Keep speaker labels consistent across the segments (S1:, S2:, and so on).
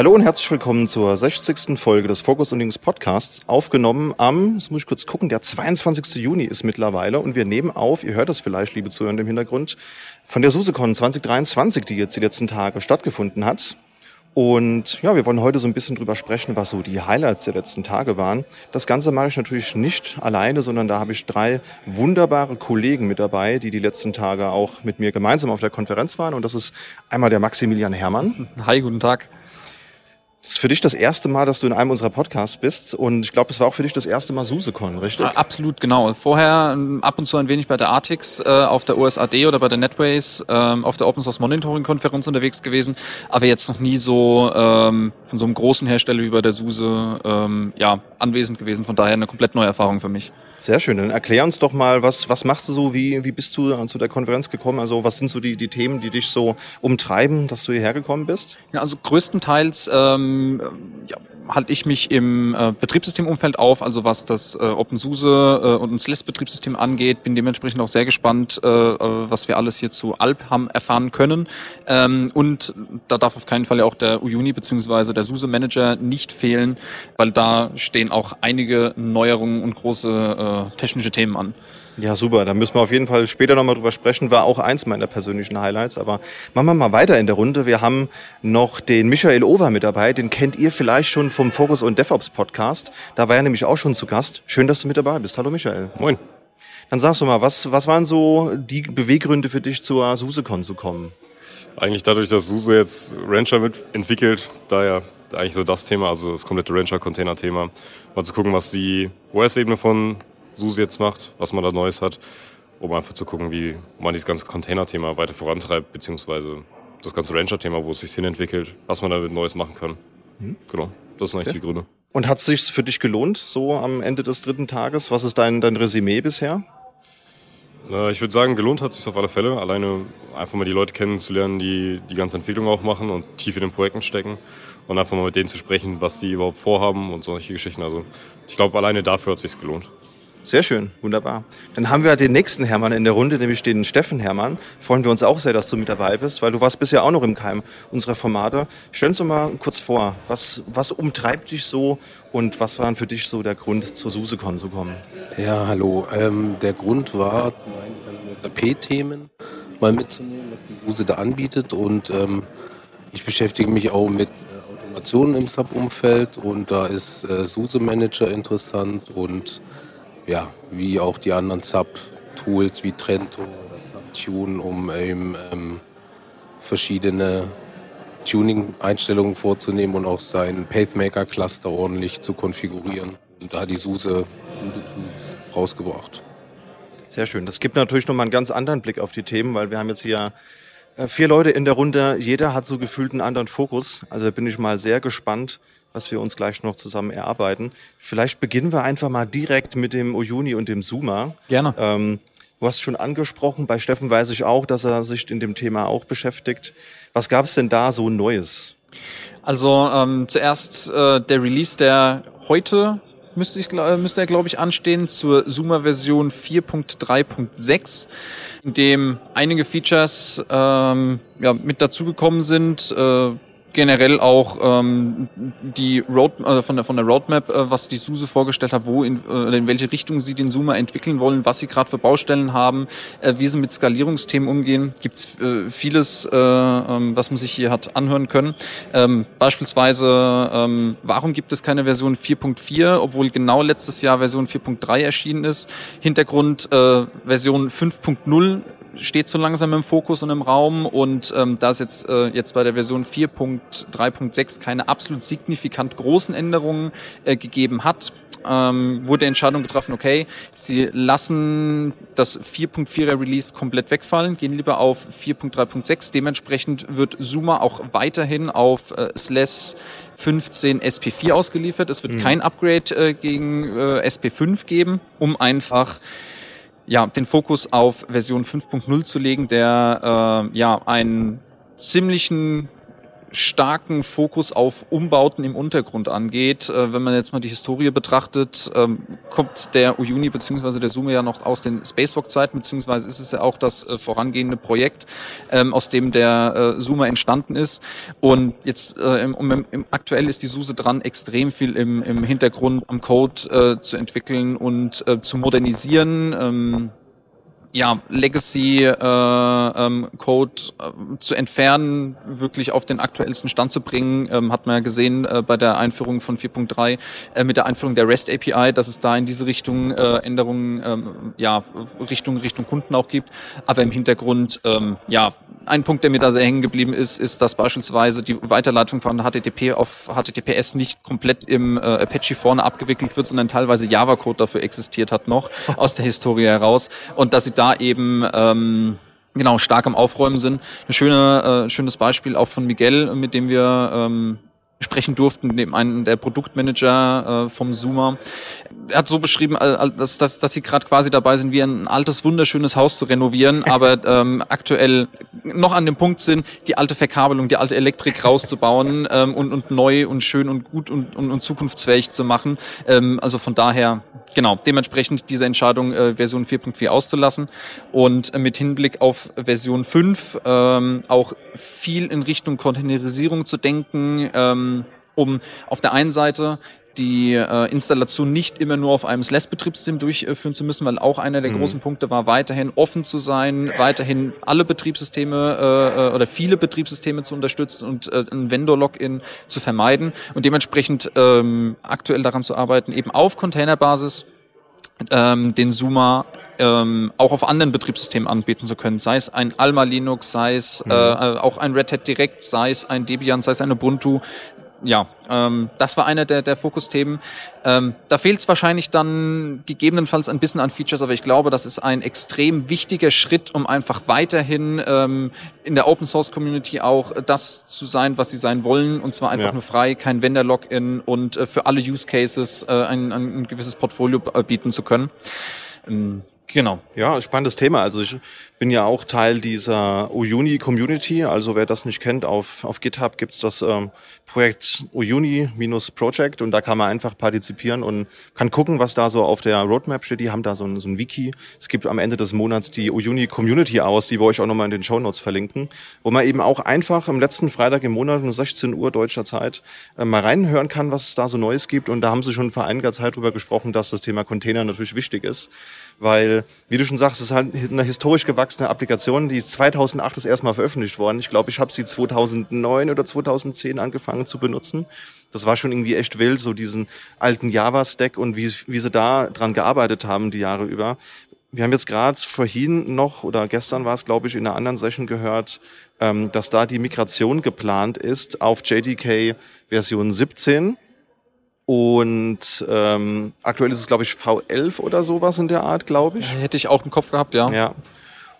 S1: Hallo und herzlich willkommen zur 60. Folge des Focus und News Podcasts. Aufgenommen am, das muss ich kurz gucken, der 22. Juni ist mittlerweile und wir nehmen auf, ihr hört das vielleicht, liebe Zuhörer im Hintergrund, von der SuseCon 2023, die jetzt die letzten Tage stattgefunden hat. Und ja, wir wollen heute so ein bisschen drüber sprechen, was so die Highlights der letzten Tage waren. Das Ganze mache ich natürlich nicht alleine, sondern da habe ich drei wunderbare Kollegen mit dabei, die die letzten Tage auch mit mir gemeinsam auf der Konferenz waren. Und das ist einmal der Maximilian Hermann.
S2: Hi, guten Tag.
S1: Das ist für dich das erste Mal, dass du in einem unserer Podcasts bist und ich glaube, es war auch für dich das erste Mal SuseCon, richtig?
S2: Absolut, genau. Vorher ähm, ab und zu ein wenig bei der Artix äh, auf der USAD oder bei der Netways äh, auf der Open Source Monitoring Konferenz unterwegs gewesen, aber jetzt noch nie so ähm, von so einem großen Hersteller wie bei der SUSE ähm, ja, anwesend gewesen. Von daher eine komplett neue Erfahrung für mich.
S1: Sehr schön. Dann erklär uns doch mal, was, was machst du so, wie, wie bist du zu der Konferenz gekommen? Also was sind so die, die Themen, die dich so umtreiben, dass du hierher gekommen bist?
S2: Ja, also größtenteils ähm, ja, halte ich mich im äh, Betriebssystemumfeld auf, also was das äh, OpenSUSE äh, und das LESS-Betriebssystem angeht. Bin dementsprechend auch sehr gespannt, äh, äh, was wir alles hier zu Alp haben erfahren können. Ähm, und da darf auf keinen Fall ja auch der Uyuni bzw. der SUSE-Manager nicht fehlen, weil da stehen auch einige Neuerungen und große äh, technische Themen an.
S1: Ja, super. Da müssen wir auf jeden Fall später nochmal drüber sprechen. War auch eins meiner persönlichen Highlights. Aber machen wir mal weiter in der Runde. Wir haben noch den Michael Over mit dabei. Den kennt ihr vielleicht schon vom Focus und DevOps Podcast. Da war er nämlich auch schon zu Gast. Schön, dass du mit dabei bist. Hallo Michael.
S3: Moin.
S1: Dann sagst du mal, was, was waren so die Beweggründe für dich zur SuseCon zu kommen?
S3: Eigentlich dadurch, dass SUSE jetzt Rancher mitentwickelt, daher eigentlich so das Thema, also das komplette Rancher-Container-Thema. Mal zu gucken, was die OS-Ebene von SUSE jetzt macht, was man da Neues hat, um einfach zu gucken, wie man dieses ganze Container-Thema weiter vorantreibt, beziehungsweise das ganze Rancher-Thema, wo es sich hinentwickelt, was man damit Neues machen kann. Mhm. Genau, das sind eigentlich die Gründe.
S1: Und hat es sich für dich gelohnt, so am Ende des dritten Tages? Was ist dein, dein Resümee bisher?
S3: Ich würde sagen, gelohnt hat es sich auf alle Fälle. Alleine einfach mal die Leute kennenzulernen, die die ganze Entwicklung auch machen und tief in den Projekten stecken und einfach mal mit denen zu sprechen, was die überhaupt vorhaben und solche Geschichten. Also ich glaube, alleine dafür hat es sich gelohnt.
S1: Sehr schön, wunderbar. Dann haben wir den nächsten Hermann in der Runde, nämlich den Steffen Hermann. Freuen wir uns auch sehr, dass du mit dabei bist, weil du warst bisher auch noch im Keim unserer Formate. Stell uns doch mal kurz vor, was, was umtreibt dich so und was war für dich so der Grund, zur SuseCon zu kommen?
S4: Ja, hallo. Ähm, der Grund war, zum einen die ganzen SAP-Themen mal mitzunehmen, was die SUSE da anbietet und ähm, ich beschäftige mich auch mit äh, Automationen im SAP-Umfeld und da ist äh, SUSE Manager interessant und ja, wie auch die anderen Sub-Tools wie Trento oder Subtune, um eben ähm, verschiedene Tuning-Einstellungen vorzunehmen und auch seinen Pacemaker-Cluster ordentlich zu konfigurieren. Und da hat die SUSE gute Tools rausgebracht.
S1: Sehr schön. Das gibt natürlich nochmal einen ganz anderen Blick auf die Themen, weil wir haben jetzt hier äh, vier Leute in der Runde. Jeder hat so gefühlt einen anderen Fokus. Also bin ich mal sehr gespannt, was wir uns gleich noch zusammen erarbeiten. Vielleicht beginnen wir einfach mal direkt mit dem Uyuni und dem Zuma.
S2: Gerne. Ähm,
S1: du hast schon angesprochen, bei Steffen weiß ich auch, dass er sich in dem Thema auch beschäftigt. Was gab es denn da so Neues?
S2: Also ähm, zuerst äh, der Release, der heute müsste, ich, müsste er, glaube ich, anstehen zur Zuma-Version 4.3.6, in dem einige Features ähm, ja, mit dazugekommen sind. Äh, generell auch ähm, die Road äh, von der von der Roadmap, äh, was die SUSE vorgestellt hat, wo in, äh, in welche Richtung sie den Zoomer entwickeln wollen, was sie gerade für Baustellen haben, äh, wie sie mit Skalierungsthemen umgehen, gibt's äh, vieles, äh, ähm, was man sich hier hat anhören können. Ähm, beispielsweise, ähm, warum gibt es keine Version 4.4, obwohl genau letztes Jahr Version 4.3 erschienen ist? Hintergrund äh, Version 5.0 steht so langsam im Fokus und im Raum und ähm, da es jetzt, äh, jetzt bei der Version 4.3.6 keine absolut signifikant großen Änderungen äh, gegeben hat, ähm, wurde die Entscheidung getroffen, okay, sie lassen das 4.4er Release komplett wegfallen, gehen lieber auf 4.3.6. Dementsprechend wird Zuma auch weiterhin auf äh, SLES 15 SP4 ausgeliefert. Es wird mhm. kein Upgrade äh, gegen äh, SP5 geben, um einfach ja, den Fokus auf Version 5.0 zu legen, der äh, ja einen ziemlichen starken Fokus auf Umbauten im Untergrund angeht. Äh, wenn man jetzt mal die Historie betrachtet, ähm, kommt der Uyuni bzw. der Sume ja noch aus den Spacewalk-Zeiten, beziehungsweise ist es ja auch das äh, vorangehende Projekt, ähm, aus dem der äh, Sumer entstanden ist. Und jetzt äh, im, im, im, aktuell ist die SUSE dran, extrem viel im, im Hintergrund am Code zu entwickeln und zu modernisieren. Ja, Legacy äh, ähm, äh, zu entfernen, wirklich auf den aktuellsten Stand zu bringen, ähm, hat man ja gesehen äh, bei der Einführung von 4.3 äh, mit der Einführung der REST API, dass es da in diese Richtung äh, Änderungen, ähm, ja, Richtung Richtung Kunden auch gibt. Aber im Hintergrund, ähm, ja, ein Punkt, der mir da sehr hängen geblieben ist, ist, dass beispielsweise die Weiterleitung von HTTP auf HTTPS nicht komplett im äh, Apache vorne abgewickelt wird, sondern teilweise Java-Code dafür existiert hat noch aus der Historie heraus und dass sie da eben ähm, genau stark am Aufräumen sind. Ein schöne, äh, schönes Beispiel auch von Miguel, mit dem wir ähm, sprechen durften, neben einem der Produktmanager äh, vom Zoomer. Er hat so beschrieben, dass, dass, dass sie gerade quasi dabei sind, wie ein altes, wunderschönes Haus zu renovieren, aber ähm, aktuell noch an dem Punkt sind, die alte Verkabelung, die alte Elektrik rauszubauen ähm, und, und neu und schön und gut und, und, und zukunftsfähig zu machen. Ähm, also von daher, genau, dementsprechend diese Entscheidung, äh, Version 4.4 auszulassen und äh, mit Hinblick auf Version 5 ähm, auch viel in Richtung Containerisierung zu denken, ähm, um auf der einen Seite die äh, Installation nicht immer nur auf einem SLES-Betriebssystem durchführen zu müssen, weil auch einer der mhm. großen Punkte war, weiterhin offen zu sein, weiterhin alle Betriebssysteme äh, äh oder viele Betriebssysteme zu unterstützen und äh, ein Vendor-Login zu vermeiden und dementsprechend ähm, aktuell daran zu arbeiten, eben auf Containerbasis ähm, den Zoomer ähm, auch auf anderen Betriebssystemen anbieten zu können, sei es ein Alma Linux, sei es mhm. äh, auch ein Red Hat Direct, sei es ein Debian, sei es ein Ubuntu, ja, ähm, das war einer der, der Fokusthemen. Ähm, da fehlt es wahrscheinlich dann gegebenenfalls ein bisschen an Features, aber ich glaube, das ist ein extrem wichtiger Schritt, um einfach weiterhin ähm, in der Open Source Community auch das zu sein, was sie sein wollen, und zwar einfach ja. nur frei, kein Vendor-Login und äh, für alle Use Cases äh, ein, ein gewisses Portfolio bieten zu können. Ähm,
S1: Genau. Ja, spannendes Thema. Also ich bin ja auch Teil dieser Uyuni Community. Also wer das nicht kennt, auf, auf GitHub gibt's das ähm, Projekt Uyuni-Project und da kann man einfach partizipieren und kann gucken, was da so auf der Roadmap steht. Die haben da so ein, so ein Wiki. Es gibt am Ende des Monats die Uyuni Community aus, die wir euch auch nochmal in den Show Notes verlinken, wo man eben auch einfach am letzten Freitag im Monat um 16 Uhr deutscher Zeit äh, mal reinhören kann, was es da so Neues gibt. Und da haben sie schon vor einiger Zeit drüber gesprochen, dass das Thema Container natürlich wichtig ist weil, wie du schon sagst, es ist halt eine historisch gewachsene Applikation, die ist 2008 das erste Mal veröffentlicht worden. Ich glaube, ich habe sie 2009 oder 2010 angefangen zu benutzen. Das war schon irgendwie echt wild, so diesen alten Java-Stack und wie, wie sie da dran gearbeitet haben die Jahre über. Wir haben jetzt gerade vorhin noch, oder gestern war es, glaube ich, in einer anderen Session gehört, ähm, dass da die Migration geplant ist auf JDK Version 17 und ähm, aktuell ist es, glaube ich, V11 oder sowas in der Art, glaube ich.
S2: Hätte ich auch im Kopf gehabt, ja.
S1: Ja.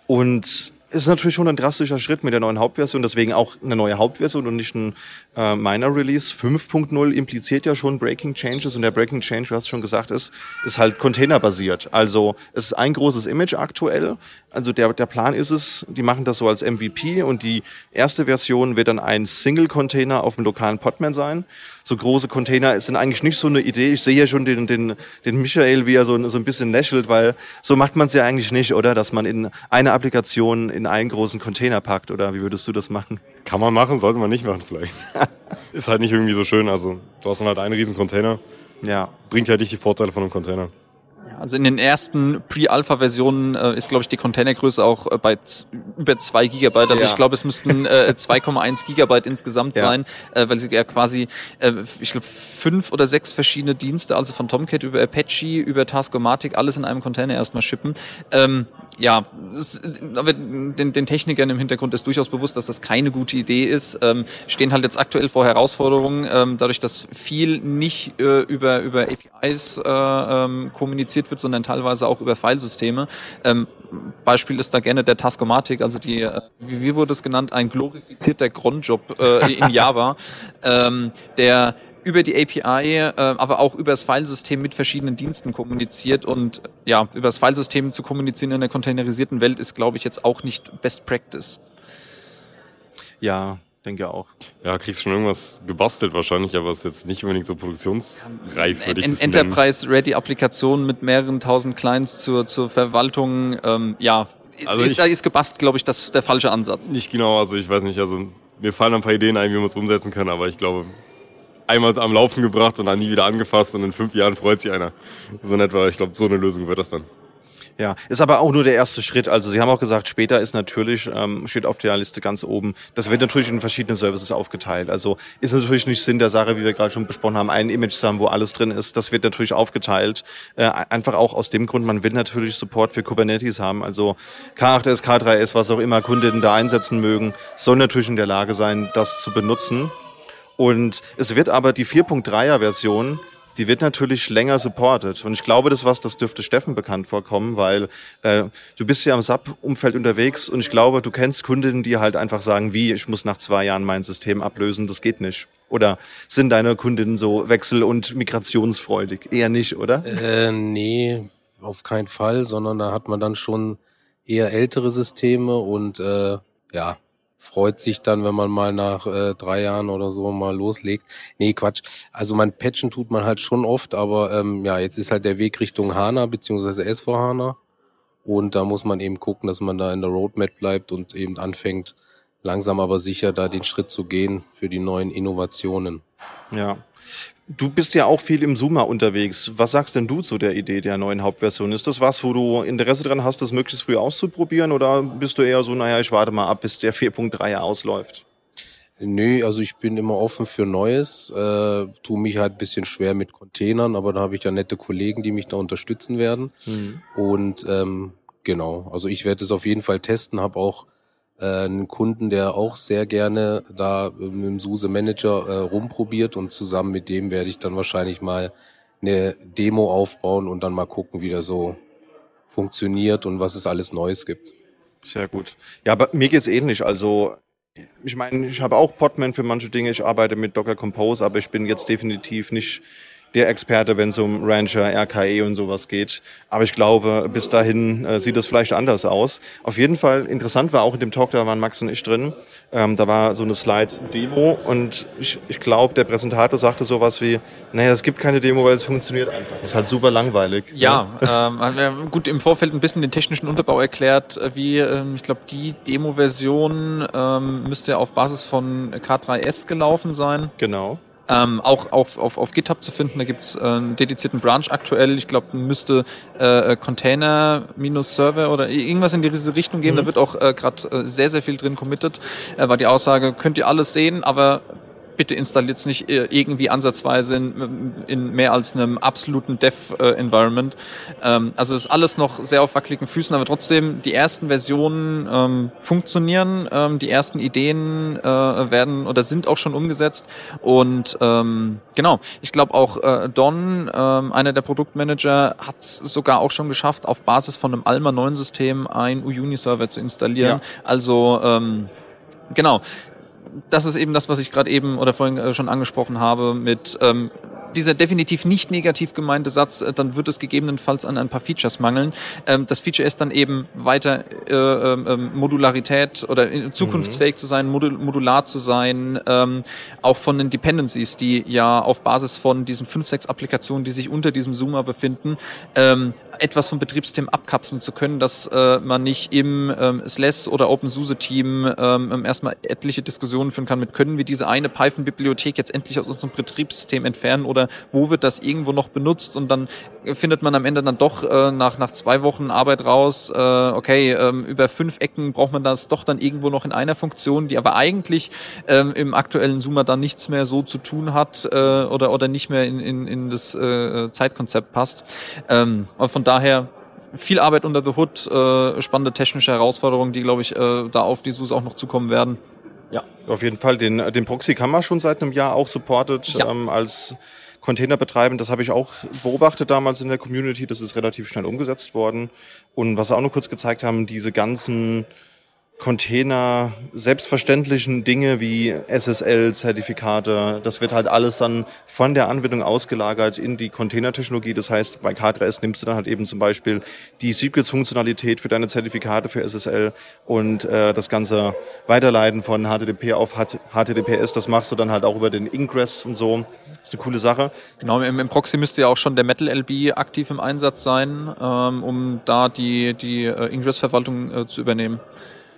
S1: Und ist natürlich schon ein drastischer Schritt mit der neuen Hauptversion, deswegen auch eine neue Hauptversion und nicht ein äh, Minor Release. 5.0 impliziert ja schon Breaking Changes und der Breaking Change, du hast schon gesagt, ist, ist halt containerbasiert. Also es ist ein großes Image aktuell. Also der, der Plan ist es, die machen das so als MVP und die erste Version wird dann ein Single-Container auf dem lokalen Podman sein. So große Container sind eigentlich nicht so eine Idee. Ich sehe ja schon den, den, den Michael, wie er so, so ein bisschen lächelt, weil so macht man es ja eigentlich nicht, oder? Dass man in eine Applikation in einen großen Container packt, oder wie würdest du das machen?
S3: Kann man machen, sollte man nicht machen vielleicht. ist halt nicht irgendwie so schön. Also du hast dann halt einen riesen Container. Ja. Bringt halt nicht die Vorteile von einem Container.
S2: Also in den ersten Pre-Alpha-Versionen äh, ist, glaube ich, die Containergröße auch äh, bei über zwei Gigabyte. Also ja. ich glaube, es müssten äh, 2,1 Gigabyte insgesamt ja. sein, äh, weil sie ja quasi, äh, ich glaube, fünf oder sechs verschiedene Dienste, also von Tomcat über Apache, über Taskomatic, alles in einem Container erstmal shippen. Ähm, ja, es, aber den, den Technikern im Hintergrund ist durchaus bewusst, dass das keine gute Idee ist. Ähm, stehen halt jetzt aktuell vor Herausforderungen, ähm, dadurch, dass viel nicht äh, über, über APIs äh, ähm, kommuniziert wird, sondern teilweise auch über Filesysteme. Ähm, Beispiel ist da gerne der Taskomatik, also die, äh, wie, wie wurde es genannt, ein glorifizierter Cronjob äh, in Java, ähm, der über die API, äh, aber auch über das Filesystem mit verschiedenen Diensten kommuniziert. Und ja, über das Filesystem zu kommunizieren in der containerisierten Welt ist, glaube ich, jetzt auch nicht Best Practice.
S1: Ja, denke auch.
S3: Ja, kriegst schon irgendwas gebastelt wahrscheinlich, aber es ist jetzt nicht unbedingt so produktionsreif, würde ich
S2: En
S3: es
S2: Enterprise-Ready-Applikationen mit mehreren tausend Clients zur, zur Verwaltung, ähm, ja,
S3: Also
S2: ist,
S3: ich-
S2: ist gebastelt, glaube ich, das ist der falsche Ansatz.
S3: Nicht genau, also ich weiß nicht, also mir fallen ein paar Ideen ein, wie man es umsetzen kann, aber ich glaube, einmal am Laufen gebracht und dann nie wieder angefasst und in fünf Jahren freut sich einer. So in etwa, ich glaube, so eine Lösung wird das dann.
S1: Ja, ist aber auch nur der erste Schritt. Also Sie haben auch gesagt, später ist natürlich, ähm, steht auf der Liste ganz oben. Das wird natürlich in verschiedene Services aufgeteilt. Also ist natürlich nicht Sinn der Sache, wie wir gerade schon besprochen haben, ein Image zu haben, wo alles drin ist. Das wird natürlich aufgeteilt. Äh, einfach auch aus dem Grund, man will natürlich Support für Kubernetes haben. Also K8S, K3S, was auch immer Kunden da einsetzen mögen, soll natürlich in der Lage sein, das zu benutzen. Und es wird aber die 4.3er Version, die wird natürlich länger supported. Und ich glaube, das was, das dürfte Steffen bekannt vorkommen, weil äh, du bist ja im SAP-Umfeld unterwegs und ich glaube, du kennst Kunden, die halt einfach sagen, wie, ich muss nach zwei Jahren mein System ablösen, das geht nicht. Oder sind deine Kundinnen so wechsel- und migrationsfreudig? Eher nicht, oder?
S4: Äh, nee, auf keinen Fall, sondern da hat man dann schon eher ältere Systeme und äh, ja, freut sich dann, wenn man mal nach äh, drei Jahren oder so mal loslegt. Nee, Quatsch. Also man patchen tut man halt schon oft, aber ähm, ja, jetzt ist halt der Weg Richtung HANA beziehungsweise S4 HANA und da muss man eben gucken, dass man da in der Roadmap bleibt und eben anfängt, langsam aber sicher da den Schritt zu gehen für die neuen Innovationen.
S1: Ja. Du bist ja auch viel im Zoomer unterwegs. Was sagst denn du zu der Idee der neuen Hauptversion? Ist das was, wo du Interesse dran hast, das möglichst früh auszuprobieren? Oder bist du eher so, naja, ich warte mal ab, bis der 4.3er ausläuft?
S4: Nö, also ich bin immer offen für Neues, äh, tue mich halt ein bisschen schwer mit Containern, aber da habe ich ja nette Kollegen, die mich da unterstützen werden. Und ähm, genau, also ich werde es auf jeden Fall testen, habe auch einen Kunden, der auch sehr gerne da äh, mit dem SUSE Manager äh, rumprobiert und zusammen mit dem werde ich dann wahrscheinlich mal eine Demo aufbauen und dann mal gucken, wie der so funktioniert und was es alles Neues gibt.
S1: Sehr gut. Ja, aber mir geht's ähnlich. Also, ich meine, ich habe auch Podman für manche Dinge. Ich arbeite mit Docker Compose, aber ich bin jetzt definitiv nicht der Experte, wenn es um Rancher, RKE und sowas geht. Aber ich glaube, bis dahin äh, sieht es vielleicht anders aus. Auf jeden Fall interessant war auch in dem Talk, da waren Max und ich drin. Ähm, da war so eine Slide-Demo und ich, ich glaube, der Präsentator sagte sowas wie, naja, es gibt keine Demo, weil es funktioniert einfach. Das ist halt super langweilig.
S2: Ja, ähm, wir haben gut im Vorfeld ein bisschen den technischen Unterbau erklärt, äh, wie ähm, ich glaube, die Demo-Version ähm, müsste ja auf Basis von K3S gelaufen sein.
S1: Genau.
S2: Ähm, auch auf, auf, auf GitHub zu finden. Da gibt's äh, einen dedizierten Branch aktuell. Ich glaube, müsste äh, Container minus Server oder irgendwas in diese Richtung gehen. Da wird auch äh, gerade äh, sehr, sehr viel drin committed. Äh, war die Aussage, könnt ihr alles sehen, aber bitte installiert es nicht äh, irgendwie ansatzweise in, in mehr als einem absoluten Dev-Environment. Ähm, also ist alles noch sehr auf wackeligen Füßen, aber trotzdem die ersten Versionen ähm, funktionieren, ähm, die ersten Ideen äh, werden oder sind auch schon umgesetzt und ähm, genau, ich glaube auch äh, Don, ähm, einer der Produktmanager, hat es sogar auch schon geschafft, auf Basis von einem Alma 9 System ein Uyuni-Server zu installieren.
S1: Ja.
S2: Also ähm, genau, das ist eben das, was ich gerade eben oder vorhin äh, schon angesprochen habe mit ähm, dieser definitiv nicht negativ gemeinte Satz, äh, dann wird es gegebenenfalls an ein paar Features mangeln. Ähm, das Feature ist dann eben weiter äh, ähm, ähm, Modularität oder äh, zukunftsfähig zu sein, modul modular zu sein, ähm, auch von den Dependencies, die ja auf Basis von diesen fünf, sechs Applikationen, die sich unter diesem Zoomer befinden, ähm, etwas vom Betriebssystem abkapseln zu können, dass äh, man nicht im ähm, SLES oder OpenSUSE-Team ähm, erstmal etliche Diskussionen führen kann mit, können wir diese eine Python-Bibliothek jetzt endlich aus unserem Betriebssystem entfernen oder wo wird das irgendwo noch benutzt und dann findet man am Ende dann doch äh, nach, nach zwei Wochen Arbeit raus, äh, okay, ähm, über fünf Ecken braucht man das doch dann irgendwo noch in einer Funktion, die aber eigentlich ähm, im aktuellen Zoomer dann nichts mehr so zu tun hat äh, oder, oder nicht mehr in, in, in das äh, Zeitkonzept passt. Ähm, von daher viel Arbeit unter the Hood, äh, spannende technische Herausforderungen, die, glaube ich, äh, da auf die SUS auch noch zukommen werden. Ja.
S1: Auf jeden Fall. Den, den Proxy kann man schon seit einem Jahr auch supported
S2: Ja.
S1: ähm, als Container betreiben. Das habe ich auch beobachtet damals in der Community. Das ist relativ schnell umgesetzt worden. Und was wir auch noch kurz gezeigt haben, diese ganzen Container, selbstverständlichen Dinge wie SSL-Zertifikate, das wird halt alles dann von der Anwendung ausgelagert in die Containertechnologie. Das heißt, bei K3S nimmst du dann halt eben zum Beispiel die Secrets-Funktionalität für deine Zertifikate für SSL und äh, das ganze Weiterleiten von HTTP auf HTTPS, das machst du dann halt auch über den Ingress und so. Das ist eine coole Sache.
S2: Genau, im, im Proxy müsste ja auch schon der Metal LB aktiv im Einsatz sein, ähm, um da die, die äh, Ingress-Verwaltung äh, zu übernehmen.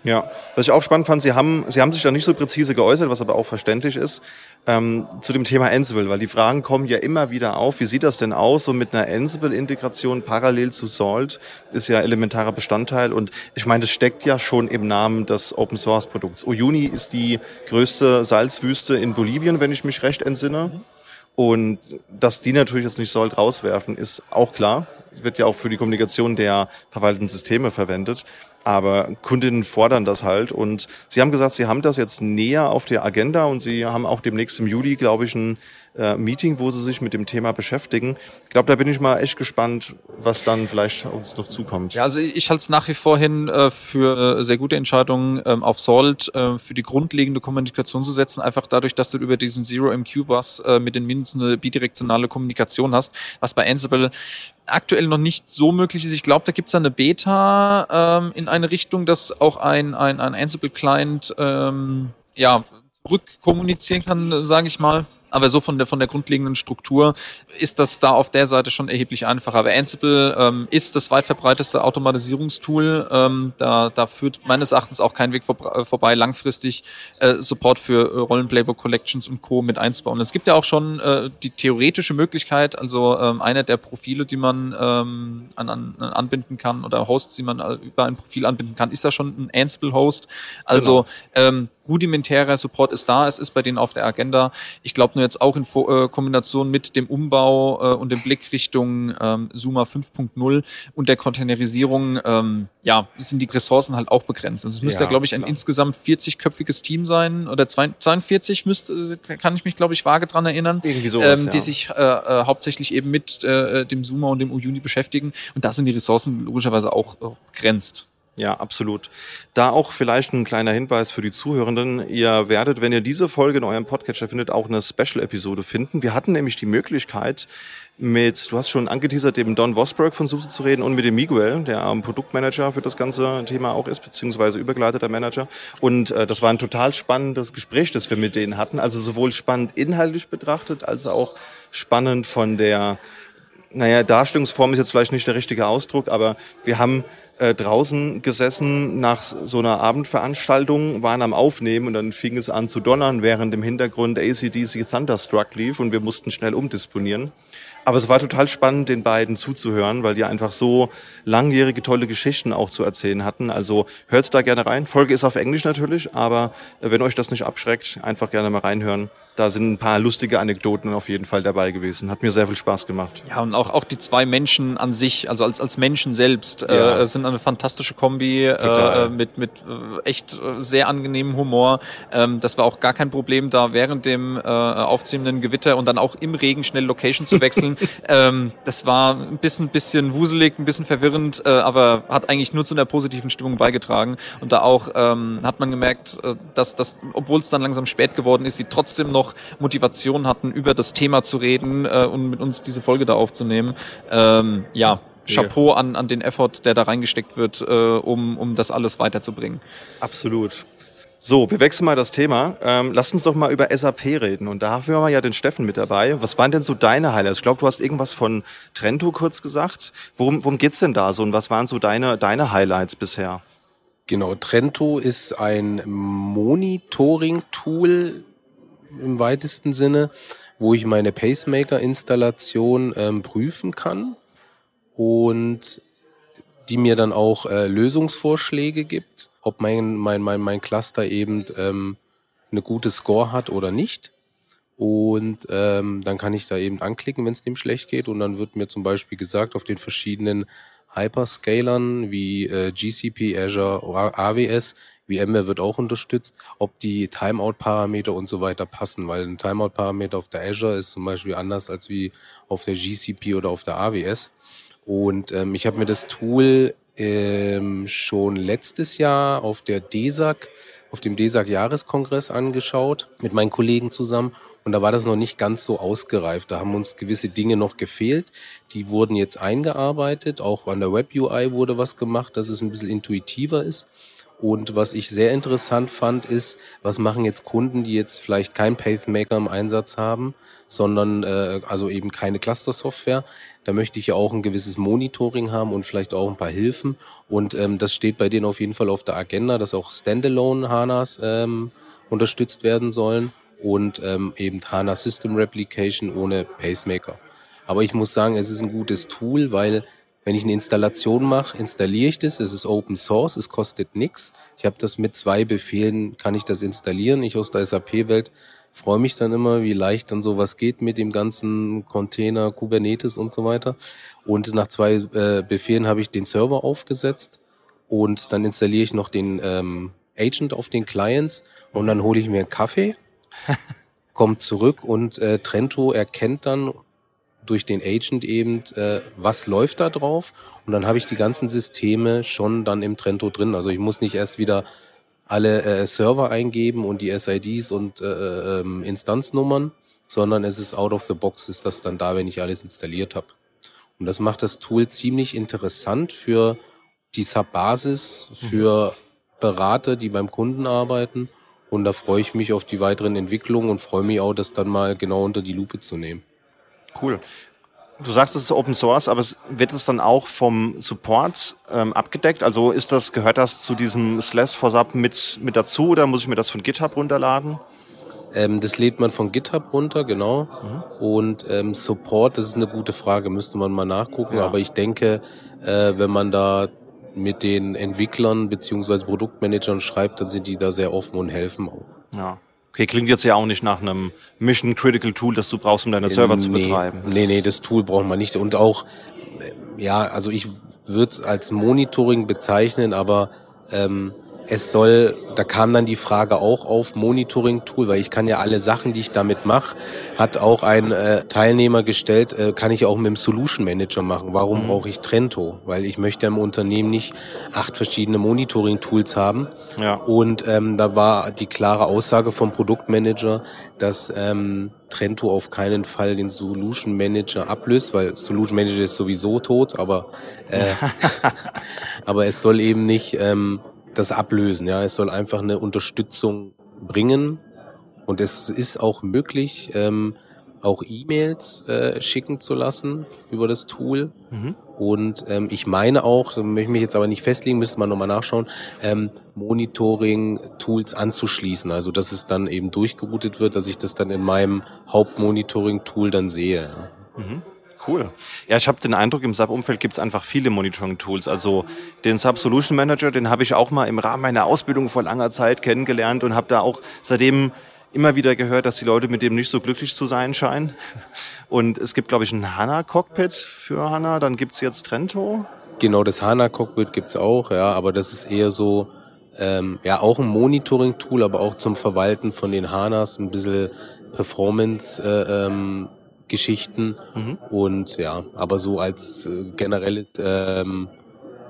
S1: Ja, was ich auch spannend fand, Sie haben, Sie haben sich da nicht so präzise geäußert, was aber auch verständlich ist, ähm, zu dem Thema Ansible, weil die Fragen kommen ja immer wieder auf. Wie sieht das denn aus, so mit einer Ansible-Integration parallel zu Salt? Ist ja elementarer Bestandteil und ich meine, das steckt ja schon im Namen des Open-Source-Produkts. Uyuni ist die größte Salzwüste in Bolivien, wenn ich mich recht entsinne. Und dass die natürlich jetzt nicht Salt rauswerfen, ist auch klar. Wird ja auch für die Kommunikation der verwalteten Systeme verwendet. Aber Kundinnen fordern das halt. Und Sie haben gesagt, Sie haben das jetzt näher auf der Agenda und Sie haben auch demnächst im Juli, glaube ich, ein äh, Meeting, wo Sie sich mit dem Thema beschäftigen. Ich glaube, da bin ich mal echt gespannt, was dann vielleicht uns noch zukommt.
S2: Ja, also ich halte es nach wie vor hin äh, für äh, sehr gute Entscheidungen ähm, auf Salt äh, für die grundlegende Kommunikation zu setzen, einfach dadurch, dass du über diesen Zero-MQ-Bus äh, mit den Mindestens eine bidirektionale Kommunikation hast, was bei Ansible aktuell noch nicht so möglich ist. Ich glaube, da gibt es eine Beta ähm, in eine Richtung, dass auch ein, ein, ein Ansible-Client ähm, ja, rückkommunizieren kann, sage ich mal. Aber so von der, von der grundlegenden Struktur ist das da auf der Seite schon erheblich einfacher. Aber Ansible ähm, ist das weit verbreiteste Automatisierungstool. Ähm, da, da führt meines Erachtens auch kein Weg vor, äh, vorbei, langfristig äh, Support für äh, Rollenplaybook Collections und Co. mit einzubauen. Es gibt ja auch schon äh, die theoretische Möglichkeit, also ähm, einer der Profile, die man ähm, an, an, anbinden kann oder Hosts, die man äh, über ein Profil anbinden kann, ist ja schon ein Ansible-Host. Also genau. ähm, rudimentärer Support ist da, es ist bei denen auf der Agenda. Ich glaube nur jetzt auch in äh, Kombination mit dem Umbau äh, und dem Blick Richtung ähm, Suma 5.0 und der Containerisierung, ähm, ja, sind die Ressourcen halt auch begrenzt. Also es müsste ja, glaube ich, ein klar. insgesamt 40-köpfiges Team sein oder 42 müsste, kann ich mich, glaube ich, vage dran erinnern,
S1: Irgendwie sowas, ähm,
S2: die ja. sich äh, äh, hauptsächlich eben mit dem Suma und dem Uyuni beschäftigen. Und da sind die Ressourcen logischerweise auch begrenzt.
S1: Ja, absolut. Da auch vielleicht ein kleiner Hinweis für die Zuhörenden. Ihr werdet, wenn ihr diese Folge in eurem Podcatcher findet, auch eine Special-Episode finden. Wir hatten nämlich die Möglichkeit, mit, du hast schon angeteasert, dem Don Vosberg von SUSE zu reden und mit dem Miguel, der am Produktmanager für das ganze Thema auch ist, beziehungsweise übergeleiteter Manager. Und äh, das war ein total spannendes Gespräch, das wir mit denen hatten. Also sowohl spannend inhaltlich betrachtet, als auch spannend von der, naja, Darstellungsform ist jetzt vielleicht nicht der richtige Ausdruck, aber wir haben äh, draußen gesessen nach so einer Abendveranstaltung, waren am Aufnehmen und dann fing es an zu donnern, während im Hintergrund ACDC Thunderstruck lief und wir mussten schnell umdisponieren. Aber es war total spannend, den beiden zuzuhören, weil die einfach so langjährige, tolle Geschichten auch zu erzählen hatten. Also hört da gerne rein. Folge ist auf Englisch natürlich, aber wenn euch das nicht abschreckt, einfach gerne mal reinhören da sind ein paar lustige Anekdoten auf jeden Fall dabei gewesen. Hat mir sehr viel Spaß gemacht.
S2: Ja, und auch, auch die zwei Menschen an sich, also als, als Menschen selbst, äh, ja. äh, sind eine fantastische Kombi äh, mit, mit äh, echt äh, sehr angenehmem Humor. Ähm, das war auch gar kein Problem, da während dem äh, aufziehenden Gewitter und dann auch im Regen schnell Location zu wechseln. ähm, das war ein bisschen, bisschen wuselig, ein bisschen verwirrend, äh, aber hat eigentlich nur zu einer positiven Stimmung beigetragen. Und da auch ähm, hat man gemerkt, äh, dass, dass obwohl es dann langsam spät geworden ist, sie trotzdem noch noch Motivation hatten, über das Thema zu reden äh, und mit uns diese Folge da aufzunehmen. Ähm, ja, Chapeau an, an den Effort, der da reingesteckt wird, äh, um, um das alles weiterzubringen.
S1: Absolut. So, wir wechseln mal das Thema. Ähm, lass uns doch mal über SAP reden. Und dafür haben wir ja den Steffen mit dabei. Was waren denn so deine Highlights? Ich glaube, du hast irgendwas von Trento kurz gesagt. Worum, worum geht's denn da so und was waren so deine, deine Highlights bisher?
S4: Genau, Trento ist ein Monitoring-Tool im weitesten Sinne, wo ich meine Pacemaker-Installation ähm, prüfen kann und die mir dann auch äh, Lösungsvorschläge gibt, ob mein, mein, mein, mein Cluster eben ähm, eine gute Score hat oder nicht. Und ähm, dann kann ich da eben anklicken, wenn es dem schlecht geht. Und dann wird mir zum Beispiel gesagt, auf den verschiedenen Hyperscalern wie äh, GCP, Azure, AWS, VMware wird auch unterstützt, ob die Timeout-Parameter und so weiter passen, weil ein Timeout-Parameter auf der Azure ist zum Beispiel anders als wie auf der GCP oder auf der AWS. Und ähm, ich habe mir das Tool ähm, schon letztes Jahr auf der DESAG, auf dem DESAG-Jahreskongress angeschaut, mit meinen Kollegen zusammen. Und da war das noch nicht ganz so ausgereift. Da haben uns gewisse Dinge noch gefehlt. Die wurden jetzt eingearbeitet. Auch an der Web-UI wurde was gemacht, dass es ein bisschen intuitiver ist. Und was ich sehr interessant fand, ist, was machen jetzt Kunden, die jetzt vielleicht kein Pacemaker im Einsatz haben, sondern äh, also eben keine Cluster-Software. Da möchte ich ja auch ein gewisses Monitoring haben und vielleicht auch ein paar Hilfen. Und ähm, das steht bei denen auf jeden Fall auf der Agenda, dass auch Standalone-HANAs ähm, unterstützt werden sollen und ähm, eben HANA System Replication ohne Pacemaker. Aber ich muss sagen, es ist ein gutes Tool, weil wenn ich eine Installation mache, installiere ich das. Es ist Open Source, es kostet nichts. Ich habe das mit zwei Befehlen, kann ich das installieren. Ich aus der SAP-Welt freue mich dann immer, wie leicht dann sowas geht mit dem ganzen Container, Kubernetes und so weiter. Und nach zwei äh, Befehlen habe ich den Server aufgesetzt und dann installiere ich noch den ähm, Agent auf den Clients und dann hole ich mir einen Kaffee, komme zurück und äh, Trento erkennt dann durch den Agent eben, äh, was läuft da drauf und dann habe ich die ganzen Systeme schon dann im Trento drin. Also ich muss nicht erst wieder alle äh, Server eingeben und die SIDs und äh, ähm, Instanznummern, sondern es ist out of the box, ist das dann da, wenn ich alles installiert habe. Und das macht das Tool ziemlich interessant für die SAP-Basis, für Berater, die beim Kunden arbeiten. Und da freue ich mich auf die weiteren Entwicklungen und freue mich auch, das dann mal genau unter die Lupe zu nehmen.
S1: Cool. Du sagst, es ist Open Source, aber wird es dann auch vom Support ähm, abgedeckt? Also ist das, gehört das zu diesem Slash for Sub mit, mit dazu oder muss ich mir das von GitHub runterladen?
S4: Ähm, das lädt man von GitHub runter, genau. Mhm. Und ähm, Support, das ist eine gute Frage, müsste man mal nachgucken. Ja. Aber ich denke, äh, wenn man da mit den Entwicklern beziehungsweise Produktmanagern schreibt, dann sind die da sehr offen und helfen auch.
S1: Ja. Okay, klingt jetzt ja auch nicht nach einem Mission Critical Tool, das du brauchst, um deine Server nee, zu betreiben.
S4: Das nee, nee, das Tool braucht man nicht. Und auch, ja, also ich würde es als Monitoring bezeichnen, aber ähm, es soll, da kam dann die Frage auch auf Monitoring-Tool, weil ich kann ja alle Sachen, die ich damit mache, hat auch ein äh, Teilnehmer gestellt, äh, kann ich auch mit dem Solution Manager machen. Warum mhm. brauche ich Trento? Weil ich möchte im Unternehmen nicht acht verschiedene Monitoring-Tools haben. Ja. Und ähm, da war die klare Aussage vom Produktmanager, dass ähm, Trento auf keinen Fall den Solution Manager ablöst, weil Solution Manager ist sowieso tot, aber, äh, aber es soll eben nicht ähm, das ablösen. Ja, es soll einfach eine Unterstützung bringen und es ist auch möglich, ähm, auch E-Mails äh, schicken zu lassen über das Tool. Mhm. Und ähm, ich meine auch, da möchte ich mich jetzt aber nicht festlegen, müsste man nochmal nachschauen, ähm, Monitoring-Tools anzuschließen. Also dass es dann eben durchgeroutet wird, dass ich das dann in meinem Hauptmonitoring-Tool dann sehe.
S1: Mhm. Cool. Ja, ich habe den Eindruck, im SAP-Umfeld gibt es einfach viele Monitoring-Tools. Also den SAP Solution Manager, den habe ich auch mal im Rahmen meiner Ausbildung vor langer Zeit kennengelernt und habe da auch seitdem immer wieder gehört, dass die Leute mit dem nicht so glücklich zu sein scheinen. Und es gibt, glaube ich, ein HANA-Cockpit für HANA, dann gibt es jetzt Trento.
S4: Genau, das HANA-Cockpit gibt es auch, ja, aber das ist eher so, ähm, ja, auch ein Monitoring-Tool, aber auch zum Verwalten von den HANAs, ein bisschen Performance äh, ähm, Geschichten. Mhm. Und ja, aber so als äh, generelles ähm,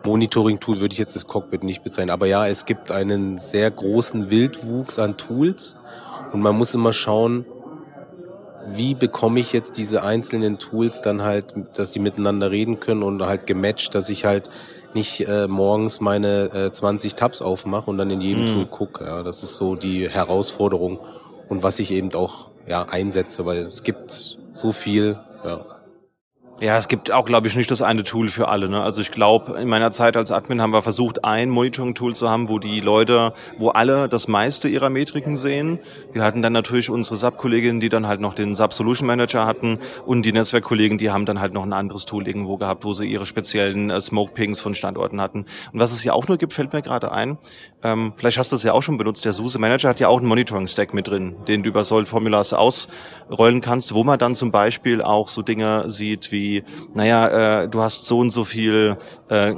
S4: Monitoring-Tool würde ich jetzt das Cockpit nicht bezeichnen. Aber ja, es gibt einen sehr großen Wildwuchs an Tools und man muss immer schauen, wie bekomme ich jetzt diese einzelnen Tools dann halt, dass die miteinander reden können und halt gematcht, dass ich halt nicht äh, morgens meine äh, 20 Tabs aufmache und dann in jedem mhm. Tool gucke. Ja, das ist so die Herausforderung und was ich eben auch ja, einsetze, weil es gibt so viel, ja.
S1: Ja, es gibt auch, glaube ich, nicht das eine Tool für alle. Ne? Also ich glaube, in meiner Zeit als Admin haben wir versucht, ein Monitoring-Tool zu haben, wo die Leute, wo alle das meiste ihrer Metriken sehen. Wir hatten dann natürlich unsere SAP-Kolleginnen, die dann halt noch den SAP Solution Manager hatten und die Netzwerkkollegen, die haben dann halt noch ein anderes Tool irgendwo gehabt, wo sie ihre speziellen äh, Smoke-Pings von Standorten hatten. Und was es ja auch nur gibt, fällt mir gerade ein, ähm, vielleicht hast du es ja auch schon benutzt, der SUSE Manager hat ja auch einen Monitoring-Stack mit drin, den du über Soll-Formulas ausrollen kannst, wo man dann zum Beispiel auch so Dinge sieht wie naja, äh, du hast so und so viel äh,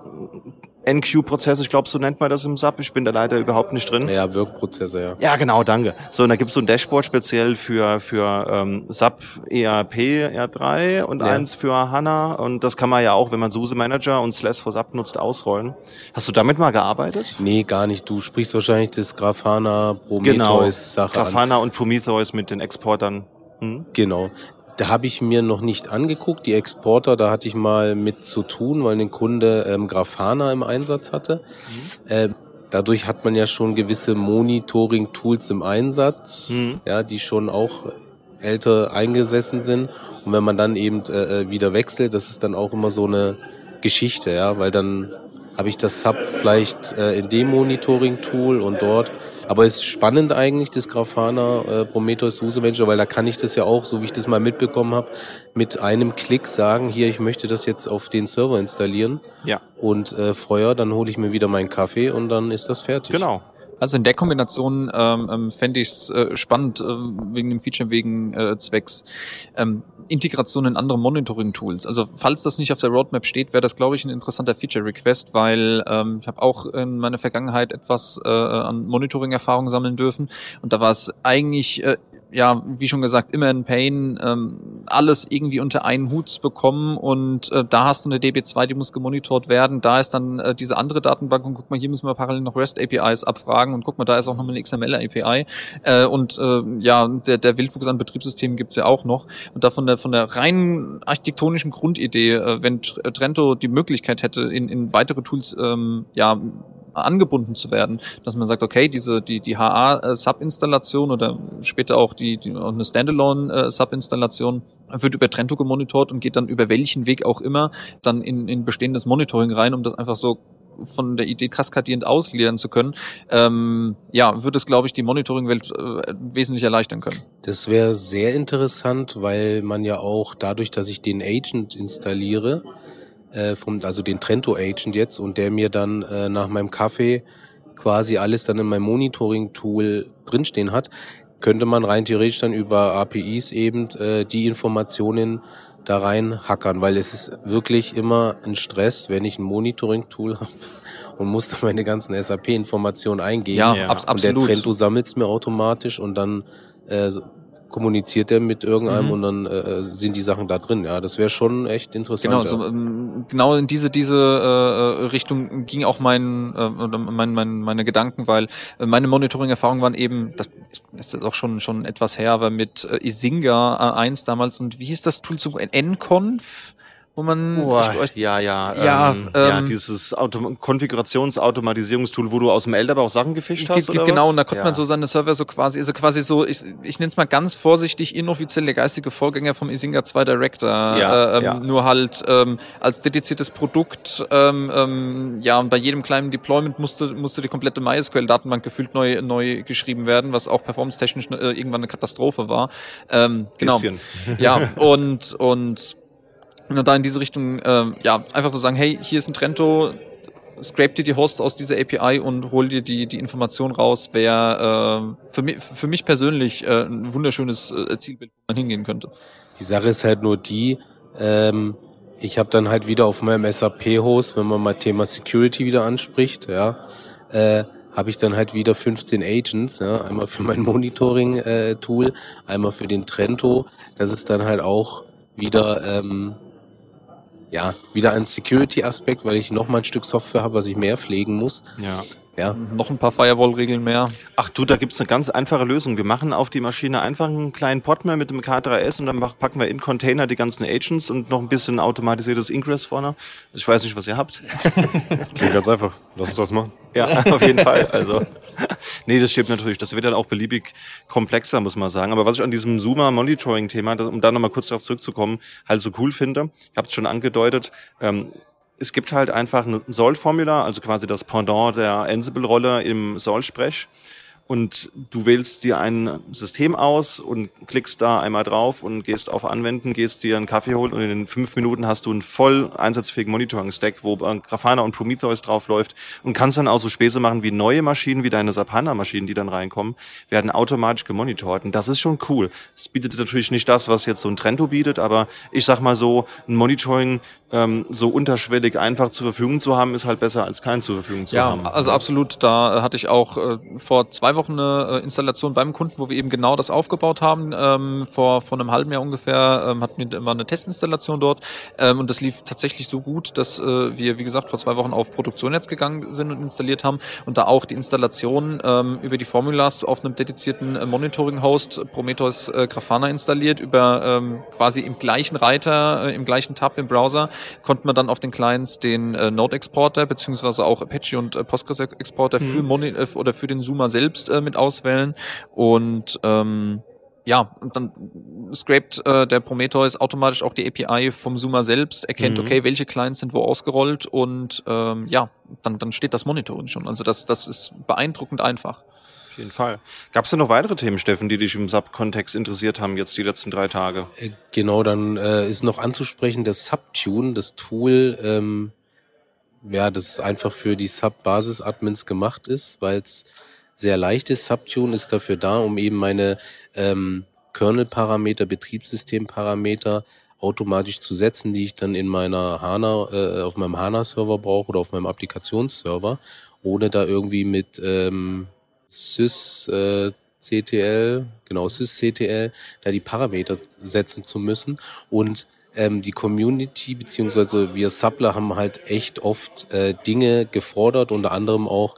S1: NQ-Prozess, ich glaube, so nennt man das im SAP. Ich bin da leider überhaupt nicht drin.
S4: Ja, Workprozesse, ja.
S1: Ja, genau, danke. So, und da gibt's so ein Dashboard speziell für, für ähm, SAP ERP R3 und
S4: Ja.
S1: eins für HANA. Und das kann man ja auch, wenn man SUSE Manager und Slash for SAP nutzt, ausrollen. Hast du damit mal gearbeitet?
S4: Nee, gar nicht. Du sprichst wahrscheinlich das Grafana
S1: Genau.
S4: Prometheus-Sache an.
S1: Grafana und Prometheus mit den Exportern. Hm?
S4: Genau. Da habe ich mir noch nicht angeguckt. Die Exporter, da hatte ich mal mit zu tun, weil ein Kunde ähm, Grafana im Einsatz hatte. Ähm, dadurch hat man ja schon gewisse Monitoring-Tools im Einsatz,
S1: Mhm.
S4: ja, die schon auch älter eingesessen sind. Und wenn man dann eben äh, äh, wieder wechselt, das ist dann auch immer so eine Geschichte, ja, weil dann habe ich das Sub vielleicht äh, in dem Monitoring-Tool und dort. Aber es ist spannend eigentlich, das Grafana äh, Prometheus User Manager, weil da kann ich das ja auch, so wie ich das mal mitbekommen habe, mit einem Klick sagen, hier, ich möchte das jetzt auf den Server installieren
S1: Ja,
S4: und äh, Feuer, dann hole ich mir wieder meinen Kaffee und dann ist das fertig.
S1: genau.
S2: Also in der Kombination ähm, ähm, fände ich es äh, spannend, äh, wegen dem Feature, wegen äh, Zwecks ähm, Integration in andere Monitoring-Tools. Also falls das nicht auf der Roadmap steht, wäre das, glaube ich, ein interessanter Feature-Request, weil ähm, ich habe auch in meiner Vergangenheit etwas äh, an Monitoring-Erfahrung sammeln dürfen und da war es eigentlich äh, ja, wie schon gesagt, immer ein Pain, ähm, alles irgendwie unter einen Hut zu bekommen. Und äh, da hast du eine DB2, die muss gemonitort werden, da ist dann äh, diese andere Datenbank und guck mal, hier müssen wir parallel noch REST-APIs abfragen. Und guck mal, da ist auch noch eine XML-API äh, und äh, ja, der, der Wildwuchs an Betriebssystemen gibt's ja auch noch. Und da von der, von der rein architektonischen Grundidee, äh, wenn Tr- Trento die Möglichkeit hätte, in, in weitere Tools ähm, ja, angebunden zu werden, dass man sagt, okay, diese die die HA-Sub-Installation oder später auch die, die eine Standalone-Sub-Installation wird über Trento gemonitort und geht dann über welchen Weg auch immer dann in, in bestehendes Monitoring rein, um das einfach so von der Idee kaskadierend ausleeren zu können, ähm, ja, wird es, glaube ich, die Monitoring-Welt äh, wesentlich erleichtern können.
S4: Das wäre sehr interessant, weil man ja auch dadurch, dass ich den Agent installiere, äh, vom, also den Trento Agent jetzt und der mir dann äh, nach meinem Kaffee quasi alles dann in meinem Monitoring-Tool drinstehen hat, könnte man rein theoretisch dann über APIs eben äh, die Informationen da rein hackern, weil es ist wirklich immer ein Stress, wenn ich ein Monitoring-Tool habe und muss dann meine ganzen SAP-Informationen eingeben.
S2: Ja,
S1: Ja.
S2: abs
S4: Und der
S2: absolut.
S4: Trento sammelt es mir automatisch und dann äh, kommuniziert er mit irgendeinem
S2: Mhm.
S4: und dann äh, sind die Sachen da drin. Ja, das wäre schon echt interessant.
S2: Genau,
S4: ja.
S2: so, ähm, genau in diese diese äh, äh, Richtung ging auch mein, äh, mein, mein meine Gedanken, weil äh, meine Monitoring-Erfahrungen waren eben, das ist auch schon schon etwas her, aber mit äh, Isinga äh, 1 damals und wie hieß das Tool zum Nconf, wo man
S1: Boah,
S2: ich,
S1: ja, ja.
S2: Ja,
S1: ähm, ja
S2: ähm,
S1: dieses Autom Konfigurationsautomatisierungstool, wo du aus dem Elderber auch Sachen gefischt hast.
S2: Geht, genau,
S1: was?
S2: und da konnte
S1: ja.
S2: man so seine Server so quasi, also quasi so, ich, ich nenne es mal ganz vorsichtig, inoffiziell der geistige Vorgänger vom Isinga 2 Director.
S1: Ja,
S2: äh, ähm,
S1: ja.
S2: Nur halt ähm, als dediziertes Produkt, ähm, ähm, ja, und bei jedem kleinen Deployment musste, musste die komplette MySQL-Datenbank gefühlt neu, neu geschrieben werden, was auch performance-technisch äh, irgendwann eine Katastrophe war. Ähm, genau.
S1: Bisschen.
S2: Ja, und, und und da in diese Richtung, ähm, ja, einfach zu sagen, hey, hier ist ein Trento, scrape dir die Hosts aus dieser API und hol dir die, die Information raus, wäre äh, für, mich, für mich persönlich äh, ein wunderschönes äh, Zielbild, wo man hingehen könnte.
S4: Die Sache ist halt nur die, ähm, ich habe dann halt wieder auf meinem SAP-Host, wenn man mal Thema Security wieder anspricht, ja, äh, habe ich dann halt wieder 15 Agents, ja, einmal für mein Monitoring-Tool, einmal für den Trento. Das ist dann halt auch wieder, ähm, ja, wieder ein Security-Aspekt, weil ich noch mal ein Stück Software habe, was ich mehr pflegen muss.
S1: Ja.
S4: Ja,
S2: Noch ein paar Firewall-Regeln mehr.
S1: Ach du, da gibt's eine ganz einfache Lösung. Wir machen auf die Maschine einfach einen kleinen Podmer mit dem K3S und dann packen wir in Container die ganzen Agents und noch ein bisschen automatisiertes Ingress vorne. Ich weiß nicht, was ihr habt.
S3: Klingt ganz einfach. Lass uns das machen.
S1: Ja, auf jeden Fall. Also, nee, das stimmt natürlich. Das wird dann auch beliebig komplexer, muss man sagen. Aber was ich an diesem Zoomer Monitoring-Thema, das- um da nochmal kurz darauf zurückzukommen, halt so cool finde, ich habe es schon angedeutet, ähm, es gibt halt einfach ein Soll-Formular, also quasi das Pendant der Ansible-Rolle im Soll-Sprech. Und du wählst dir ein System aus und klickst da einmal drauf und gehst auf Anwenden, gehst dir einen Kaffee holen und in fünf Minuten hast du einen voll einsatzfähigen Monitoring-Stack, wo Grafana und Prometheus drauf läuft und kannst dann auch so Späße machen wie neue Maschinen, wie deine Sapana-Maschinen, die dann reinkommen, werden automatisch gemonitort. Und das ist schon cool. Es bietet natürlich nicht das, was jetzt so ein Trento bietet, aber ich sag mal so, ein Monitoring ähm, so unterschwellig einfach zur Verfügung zu haben, ist halt besser als kein zur Verfügung zu
S2: ja,
S1: haben.
S2: Ja, also absolut. Da hatte ich auch äh, vor zwei Wochen eine äh, Installation beim Kunden, wo wir eben genau das aufgebaut haben. Ähm, vor, vor einem halben Jahr ungefähr ähm, hatten wir immer eine Testinstallation dort ähm, und das lief tatsächlich so gut, dass äh, wir, wie gesagt, vor zwei Wochen auf Produktion jetzt gegangen sind und installiert haben und da auch die Installation ähm, über die Formulas auf einem dedizierten äh, Monitoring-Host Prometheus äh, Grafana installiert, über ähm, quasi im gleichen Reiter, äh, im gleichen Tab im Browser konnte man dann auf den Clients den äh, Node-Exporter beziehungsweise auch Apache und äh, Postgres-Exporter mhm. für Moni äh, oder für den Zoomer selbst äh, mit auswählen und ähm, ja, und dann scrapt äh, der Prometheus automatisch auch die API vom Zoomer selbst, erkennt, mhm. okay, welche Clients sind wo ausgerollt und ähm, ja, dann, dann steht das Monitoring schon. Also das, das ist beeindruckend einfach.
S1: Auf jeden Fall. Gab es denn noch weitere Themen, Steffen, die dich im Sub-Kontext interessiert haben, jetzt die letzten drei Tage?
S4: Äh, genau, dann äh, ist noch anzusprechen, das Subtune, das Tool, ähm, ja, das einfach für die Sub-Basis-Admins gemacht ist, weil es sehr leicht ist. Subtune ist dafür da, um eben meine ähm, Kernel-Parameter, Betriebssystem-Parameter automatisch zu setzen, die ich dann in meiner HANA, äh, auf meinem HANA-Server brauche oder auf meinem Applikationsserver, ohne da irgendwie mit ähm, sys äh, CTL, genau, sys-CTL, da die Parameter setzen zu müssen. Und ähm, die Community beziehungsweise wir Subler haben halt echt oft äh, Dinge gefordert, unter anderem auch,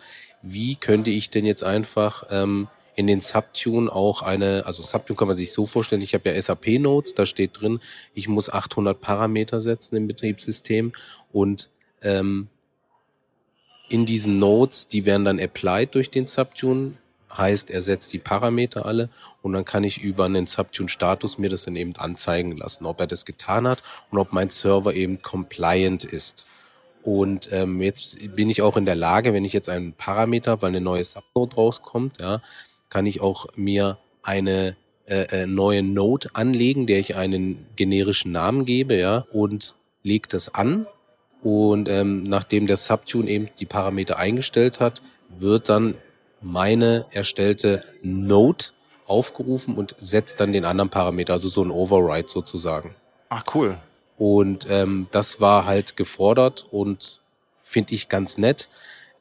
S4: wie könnte ich denn jetzt einfach ähm, in den Subtune auch eine, also Subtune kann man sich so vorstellen, ich habe ja SAP-Notes, da steht drin, ich muss 800 Parameter setzen im Betriebssystem und ähm, in diesen Nodes, die werden dann applied durch den Subtune. Heißt, er setzt die Parameter alle und dann kann ich über einen Subtune-Status mir das dann eben anzeigen lassen, ob er das getan hat und ob mein Server eben compliant ist. Und ähm, jetzt bin ich auch in der Lage, wenn ich jetzt einen Parameter, weil eine neue Subnode rauskommt, ja, kann ich auch mir eine äh, äh, neue Node anlegen, der ich einen generischen Namen gebe, ja, und lege das an und ähm, nachdem der Subtune eben die Parameter eingestellt hat, wird dann meine erstellte Node aufgerufen und setzt dann den anderen Parameter, also so ein Override sozusagen.
S1: Ach cool.
S4: Und ähm, das war halt gefordert und finde ich ganz nett.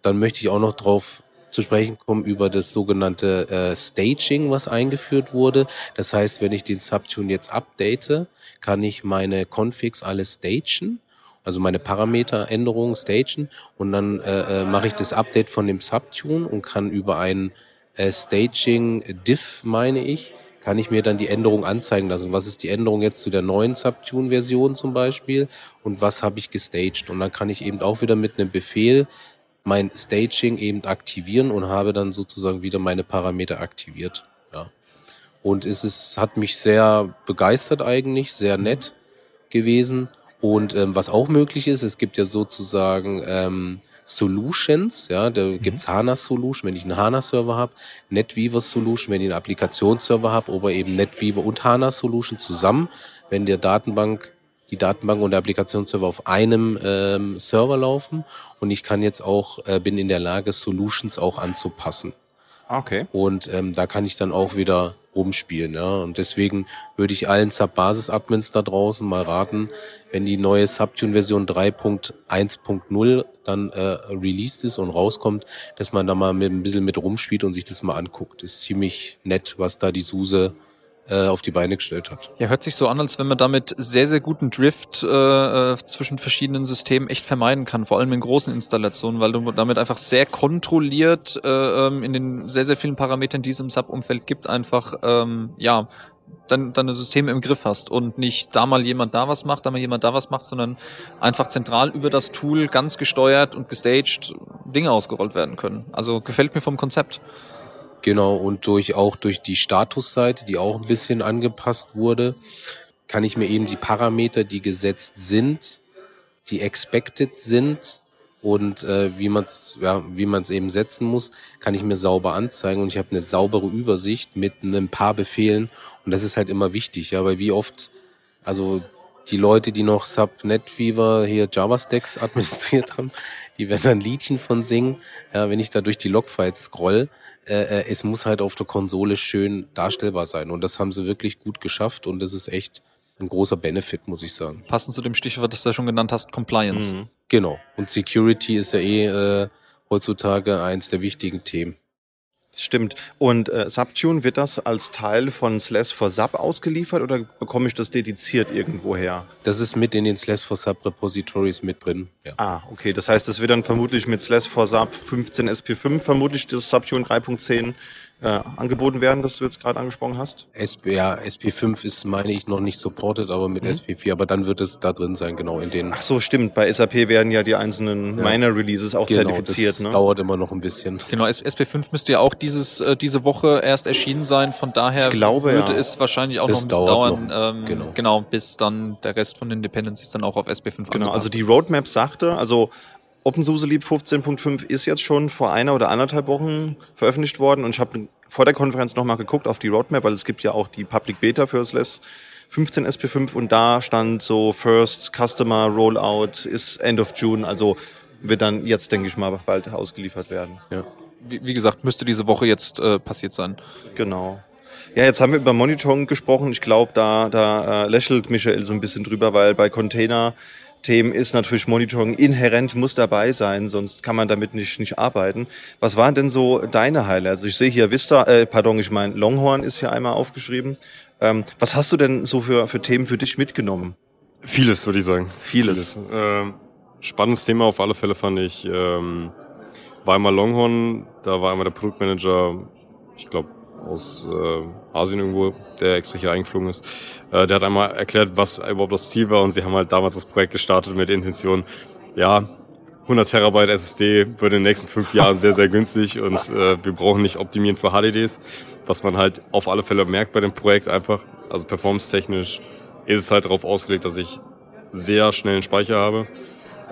S4: Dann möchte ich auch noch drauf zu sprechen kommen über das sogenannte äh, Staging, was eingeführt wurde. Das heißt, wenn ich den Subtune jetzt update, kann ich meine Configs alle stagen also meine Parameteränderungen stagen und dann äh, äh, mache ich das Update von dem Subtune und kann über ein äh, Staging Diff, meine ich, kann ich mir dann die Änderung anzeigen lassen. Was ist die Änderung jetzt zu der neuen Subtune-Version zum Beispiel und was habe ich gestaged? Und dann kann ich eben auch wieder mit einem Befehl mein Staging eben aktivieren und habe dann sozusagen wieder meine Parameter aktiviert. Ja. Und es ist, hat mich sehr begeistert eigentlich, sehr nett gewesen. Und ähm, was auch möglich ist, es gibt ja sozusagen ähm, Solutions, ja, da mhm. gibt's HANA Solution, wenn ich einen HANA Server habe, NetWeaver Solution, wenn ich einen Applikationsserver habe, oder eben NetWeaver und HANA Solution zusammen, wenn der Datenbank, die Datenbank und der Applikationsserver auf einem ähm, Server laufen und ich kann jetzt auch, äh, bin in der Lage, Solutions auch anzupassen.
S1: Okay.
S4: Und ähm, da kann ich dann auch wieder rumspielen. Ja. Und deswegen würde ich allen Sub-Basis-Admins da draußen mal raten, wenn die neue Subtune-Version 3.1.0 dann äh, released ist und rauskommt, dass man da mal mit, ein bisschen mit rumspielt und sich das mal anguckt. Ist ziemlich nett, was da die Suse äh, auf die Beine gestellt hat.
S2: Ja, hört sich so an, als wenn man damit sehr, sehr guten Drift äh, äh, zwischen verschiedenen Systemen echt vermeiden kann, vor allem in großen Installationen, weil du damit einfach sehr kontrolliert äh, ähm, in den sehr, sehr vielen Parametern, die es im Sub-Umfeld gibt, einfach ähm, ja dann deine Systeme im Griff hast und nicht da mal jemand da was macht, da mal jemand da was macht, sondern einfach zentral über das Tool ganz gesteuert und gestaged Dinge ausgerollt werden können. Also gefällt mir vom Konzept.
S4: Genau, und durch auch durch die Statusseite, die auch ein bisschen angepasst wurde, kann ich mir eben die Parameter, die gesetzt sind, die expected sind, und äh, wie man es ja, wie man es eben setzen muss, kann ich mir sauber anzeigen. Und ich habe eine saubere Übersicht mit ein paar Befehlen. Und das ist halt immer wichtig, ja, weil wie oft, also die Leute, die noch Subnetweaver hier JavaStacks administriert haben, die werden ein Liedchen von singen, ja, wenn ich da durch die Logfiles scroll. Äh, äh, es muss halt auf der Konsole schön darstellbar sein. Und das haben sie wirklich gut geschafft. Und das ist echt ein großer Benefit, muss ich sagen.
S2: Passend zu dem Stichwort, das du ja schon genannt hast, Compliance.
S4: Mhm. Genau. Und Security ist ja eh äh, heutzutage eins der wichtigen Themen.
S1: Stimmt. Und äh, Subtune, wird das als Teil von Slash for Sub ausgeliefert oder bekomme ich das dediziert irgendwo her?
S4: Das ist mit in den Slash for Sub Repositories mit drin.
S1: Ja. Ah, okay. Das heißt, das wird dann vermutlich mit Slash for Sub 15 SP5 vermutlich das Subtune 3.10 äh, angeboten werden, das du jetzt gerade angesprochen hast?
S4: SP, ja, SP5 ist, meine ich, noch nicht supported, aber mit mhm. SP4, aber dann wird es da drin sein, genau in den.
S1: Ach so, stimmt. Bei SAP werden ja die einzelnen ja. Minor-Releases auch genau, zertifiziert. Das
S4: ne? dauert immer noch ein bisschen.
S2: Genau, SP5 müsste ja auch dieses, äh, diese Woche erst erschienen sein, von daher
S1: glaube,
S2: würde
S1: ja.
S2: es wahrscheinlich auch das noch ein bisschen dauern, ähm, genau. genau, bis dann der Rest von den Dependencies dann auch auf SP5
S1: Genau, also die Roadmap sagte, also OpenSUSE Leap 15.5 ist jetzt schon vor einer oder anderthalb Wochen veröffentlicht worden und ich habe vor der Konferenz nochmal geguckt auf die Roadmap, weil es gibt ja auch die Public Beta für SLS 15 SP5 und da stand so First Customer Rollout ist End of June, also wird dann jetzt, denke ich mal, bald ausgeliefert werden.
S2: Ja. Wie, wie gesagt, müsste diese Woche jetzt äh, passiert sein.
S1: Genau. Ja, jetzt haben wir über Monitoring gesprochen. Ich glaube, da, da äh, lächelt Michael so ein bisschen drüber, weil bei Container Themen ist natürlich Monitoring inhärent, muss dabei sein, sonst kann man damit nicht, nicht arbeiten. Was waren denn so deine Highlights? Also ich sehe hier Vista, äh, pardon, ich meine Longhorn ist hier einmal aufgeschrieben. Ähm, was hast du denn so für, für Themen für dich mitgenommen?
S3: Vieles, würde ich sagen.
S1: Vieles. Vieles.
S3: Ähm, spannendes Thema auf alle Fälle fand ich. Ähm, war einmal Longhorn, da war einmal der Produktmanager, ich glaube aus äh, Asien irgendwo, der extra hier eingeflogen ist. Äh, der hat einmal erklärt, was überhaupt das Ziel war und sie haben halt damals das Projekt gestartet mit Intention, ja, 100 Terabyte SSD wird in den nächsten fünf Jahren sehr, sehr günstig und äh, wir brauchen nicht optimieren für HDDs, was man halt auf alle Fälle merkt bei dem Projekt einfach. Also performance-technisch ist es halt darauf ausgelegt, dass ich sehr schnellen Speicher habe.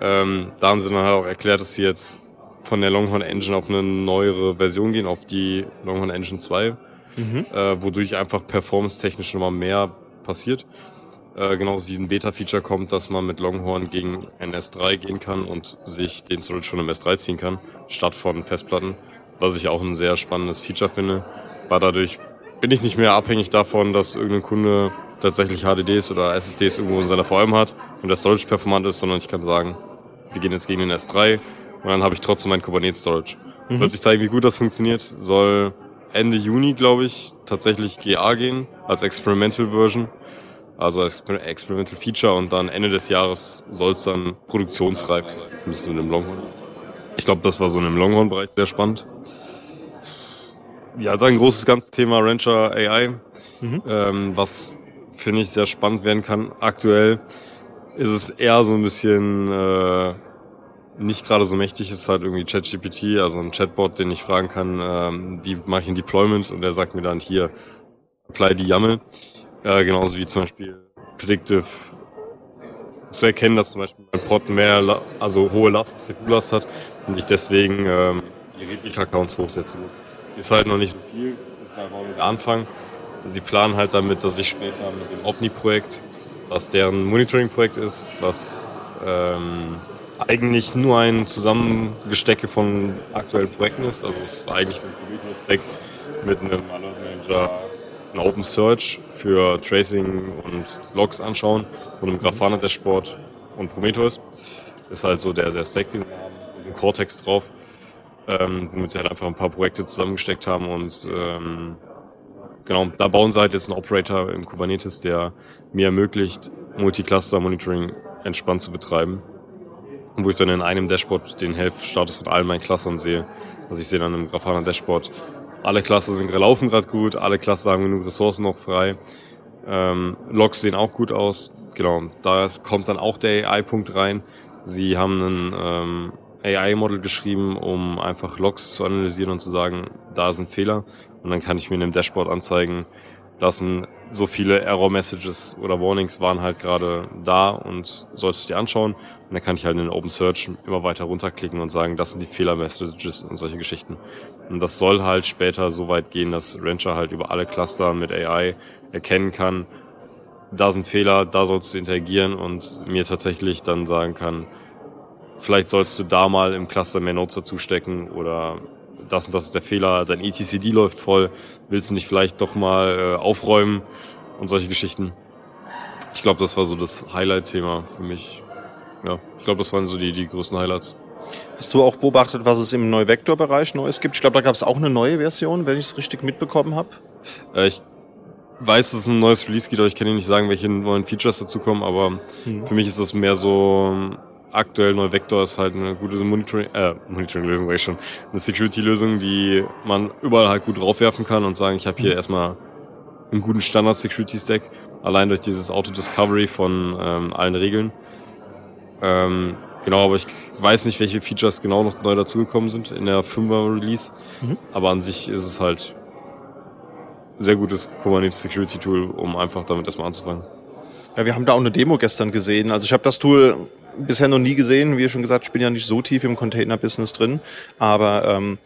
S3: Ähm, da haben sie dann halt auch erklärt, dass sie jetzt von der Longhorn Engine auf eine neuere Version gehen, auf die Longhorn Engine 2, mhm. äh, wodurch einfach performance-technisch nochmal mehr passiert. Äh, genauso wie ein Beta-Feature kommt, dass man mit Longhorn gegen ein S3 gehen kann und sich den Storage schon im S3 ziehen kann, statt von Festplatten, was ich auch ein sehr spannendes Feature finde, weil dadurch bin ich nicht mehr abhängig davon, dass irgendein Kunde tatsächlich HDDs oder SSDs irgendwo in seiner VM hat und der Storage performant ist, sondern ich kann sagen, wir gehen jetzt gegen den S3 und dann habe ich trotzdem mein Kubernetes Storage. Mhm. Wird sich zeigen, wie gut das funktioniert. Soll Ende Juni, glaube ich, tatsächlich GA gehen als Experimental Version. Also als Experimental Feature und dann Ende des Jahres soll es dann produktionsreif sein. Müssen in einem Longhorn. Ich glaube, das war so in einem Longhorn-Bereich sehr spannend. Ja, dann ein großes ganzes Thema Rancher AI, mhm. ähm, was finde ich sehr spannend werden kann. Aktuell ist es eher so ein bisschen äh, nicht gerade so mächtig ist halt irgendwie ChatGPT, also ein Chatbot, den ich fragen kann, ähm, wie mache ich ein Deployment und der sagt mir dann hier, apply die YAML. Äh, genauso wie zum Beispiel Predictive zu erkennen, dass zum Beispiel mein Pod mehr, also hohe Last, CPU-Last hat und ich deswegen ähm, die Replika-Counts hochsetzen muss. Ist halt noch nicht so viel, ist einfach nur der Anfang. Sie planen halt damit, dass ich später mit dem Omni-Projekt, was deren Monitoring-Projekt ist, was ähm, eigentlich nur ein Zusammengestecke von aktuellen Projekten ist. Also es ist eigentlich ein Prometheus-Stack mit einem Alert Manager, ein Open Search für Tracing und Logs anschauen und einem Grafana Dashboard und Prometheus. Ist halt so der, der Stack, den sie haben, mit einem Cortex drauf. Ähm, womit sie halt einfach ein paar Projekte zusammengesteckt haben und ähm, genau, da bauen sie halt jetzt einen Operator im Kubernetes, der mir ermöglicht, Multicluster Monitoring entspannt zu betreiben wo ich dann in einem Dashboard den Health-Status von all meinen Clustern sehe. Also ich sehe dann im Grafana Dashboard, alle Cluster sind laufen gerade gut, alle Cluster haben genug Ressourcen noch frei. Ähm, Logs sehen auch gut aus. Genau, da kommt dann auch der AI-Punkt rein. Sie haben ein ähm, AI-Model geschrieben, um einfach Logs zu analysieren und zu sagen, da sind Fehler. Und dann kann ich mir in dem Dashboard anzeigen lassen, so viele Error-Messages oder Warnings waren halt gerade da und sollst du dir anschauen. Und dann kann ich halt in den Open Search immer weiter runterklicken und sagen, das sind die Fehler-Messages und solche Geschichten. Und das soll halt später so weit gehen, dass Rancher halt über alle Cluster mit AI erkennen kann, da sind Fehler, da sollst du interagieren und mir tatsächlich dann sagen kann, vielleicht sollst du da mal im Cluster mehr Notes dazu stecken oder das und das ist der Fehler, dein etcd läuft voll, willst du nicht vielleicht doch mal äh, aufräumen und solche Geschichten. Ich glaube, das war so das Highlight-Thema für mich. Ja, ich glaube, das waren so die, die größten Highlights.
S1: Hast du auch beobachtet, was es im Neuvektor-Bereich Neues gibt? Ich glaube, da gab es auch eine neue Version, wenn ich es richtig mitbekommen habe.
S3: Äh, ich weiß, dass es ein neues Release gibt, aber ich kann Ihnen nicht sagen, welche neuen Features dazu kommen, aber hm. für mich ist das mehr so aktuell Neuvektor ist halt eine gute Monitoring, äh, Monitoring-Lösung, sag ich schon, eine Security-Lösung, die man überall halt gut draufwerfen kann und sagen, ich habe hier mhm. erstmal einen guten Standard-Security-Stack, allein durch dieses Auto-Discovery von ähm, allen Regeln. Ähm, genau, aber ich weiß nicht, welche Features genau noch neu dazugekommen sind in der 5er Release, mhm. aber an sich ist es halt sehr gutes Kubernetes Security Tool, um einfach damit erstmal anzufangen.
S1: Ja, wir haben da auch eine Demo gestern gesehen. Also ich habe das Tool bisher noch nie gesehen. Wie schon gesagt, ich bin ja nicht so tief im Container-Business drin. Aber ähm,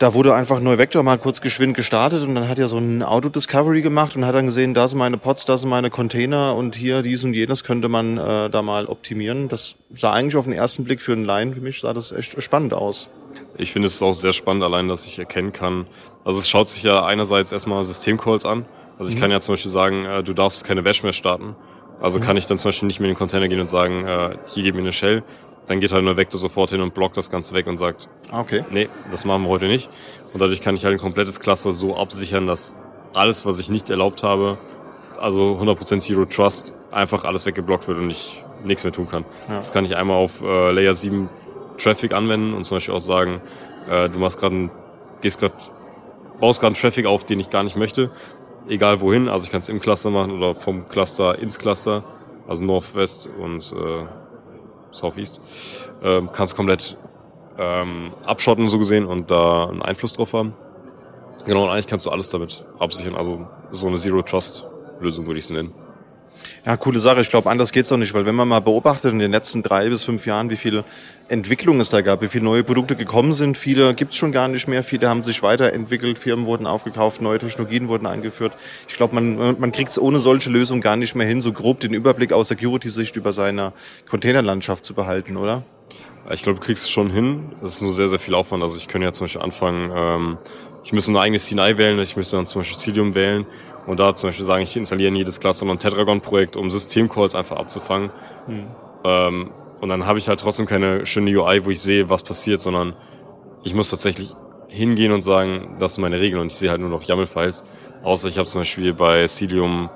S1: da wurde einfach Neuvector mal kurz geschwind gestartet und dann hat er so ein Auto-Discovery gemacht und hat dann gesehen, da sind meine Pods, da sind meine Container und hier dies und jenes könnte man äh, da mal optimieren. Das sah eigentlich auf den ersten Blick für einen Laien, für mich sah das echt spannend aus.
S3: Ich finde es auch sehr spannend, allein, dass ich erkennen kann. Also es schaut sich ja einerseits erstmal Systemcalls an. Also ich mhm. kann ja zum Beispiel sagen, äh, du darfst keine Batch mehr starten. Also mhm. kann ich dann zum Beispiel nicht mehr in den Container gehen und sagen, äh, hier gib mir eine Shell. Dann geht halt nur Vector sofort hin und blockt das Ganze weg und sagt,
S1: ah, okay.
S3: nee, das machen wir heute nicht. Und dadurch kann ich halt ein komplettes Cluster so absichern, dass alles, was ich nicht erlaubt habe, also 100% Zero Trust, einfach alles weggeblockt wird und ich nichts mehr tun kann. Ja. Das kann ich einmal auf äh, Layer 7 Traffic anwenden und zum Beispiel auch sagen, äh, du machst gerade gehst gerade, baust gerade einen Traffic auf, den ich gar nicht möchte egal wohin. Also ich kann es im Cluster machen oder vom Cluster ins Cluster, also Northwest und äh, Southeast. Ähm, kannst komplett ähm, abschotten so gesehen und da einen Einfluss drauf haben. Genau, und eigentlich kannst du alles damit absichern. Also so eine Zero Trust Lösung würde ich es nennen.
S1: Ja, coole Sache. Ich glaube, anders geht's doch nicht, weil wenn man mal beobachtet in den letzten drei bis fünf Jahren, wie viele Entwicklungen es da gab, wie viele neue Produkte gekommen sind, viele gibt's schon gar nicht mehr, viele haben sich weiterentwickelt, Firmen wurden aufgekauft, neue Technologien wurden eingeführt. Ich glaube, man, man kriegt's ohne solche Lösung gar nicht mehr hin, so grob den Überblick aus Security-Sicht über seine Containerlandschaft zu behalten, oder?
S3: Ich glaube, du kriegst es schon hin. Das ist nur sehr, sehr viel Aufwand. Also ich könnte ja zum Beispiel anfangen, ähm, ich müsste ein eigenes CNI wählen, ich müsste dann zum Beispiel Cilium wählen und da zum Beispiel sagen, ich installiere in jedes Cluster mal ein Tetragon-Projekt, um Systemcalls einfach abzufangen. Hm. Ähm, und dann habe ich halt trotzdem keine schöne UI, wo ich sehe, was passiert, sondern ich muss tatsächlich hingehen und sagen, das sind meine Regeln und ich sehe halt nur noch YAML-Files. Außer ich habe zum Beispiel bei Cilium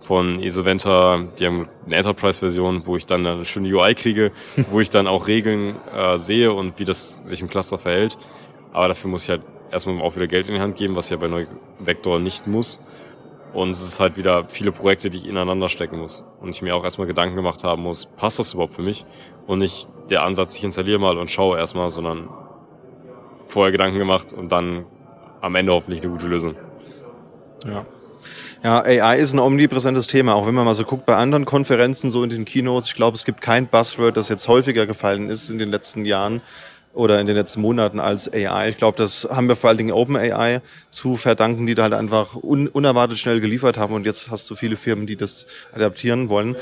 S3: von Isoventa, die haben eine Enterprise-Version, wo ich dann eine schöne UI kriege, wo ich dann auch Regeln äh, sehe und wie das sich im Cluster verhält. Aber dafür muss ich halt erstmal auch wieder Geld in die Hand geben, was ich ja bei Neuvector nicht muss. Und es ist halt wieder viele Projekte, die ich ineinander stecken muss. Und ich mir auch erstmal Gedanken gemacht haben muss, passt das überhaupt für mich? Und nicht der Ansatz, ich installiere mal und schaue erstmal, sondern vorher Gedanken gemacht und dann am Ende hoffentlich eine gute Lösung.
S1: Ja. Ja, AI ist ein omnipräsentes Thema, auch wenn man mal so guckt bei anderen Konferenzen, so in den Keynotes. Ich glaube, es gibt kein Buzzword, das jetzt häufiger gefallen ist in den letzten Jahren oder in den letzten Monaten als AI. Ich glaube, das haben wir vor allen Dingen OpenAI zu verdanken, die da halt einfach un unerwartet schnell geliefert haben und jetzt hast du viele Firmen, die das adaptieren wollen.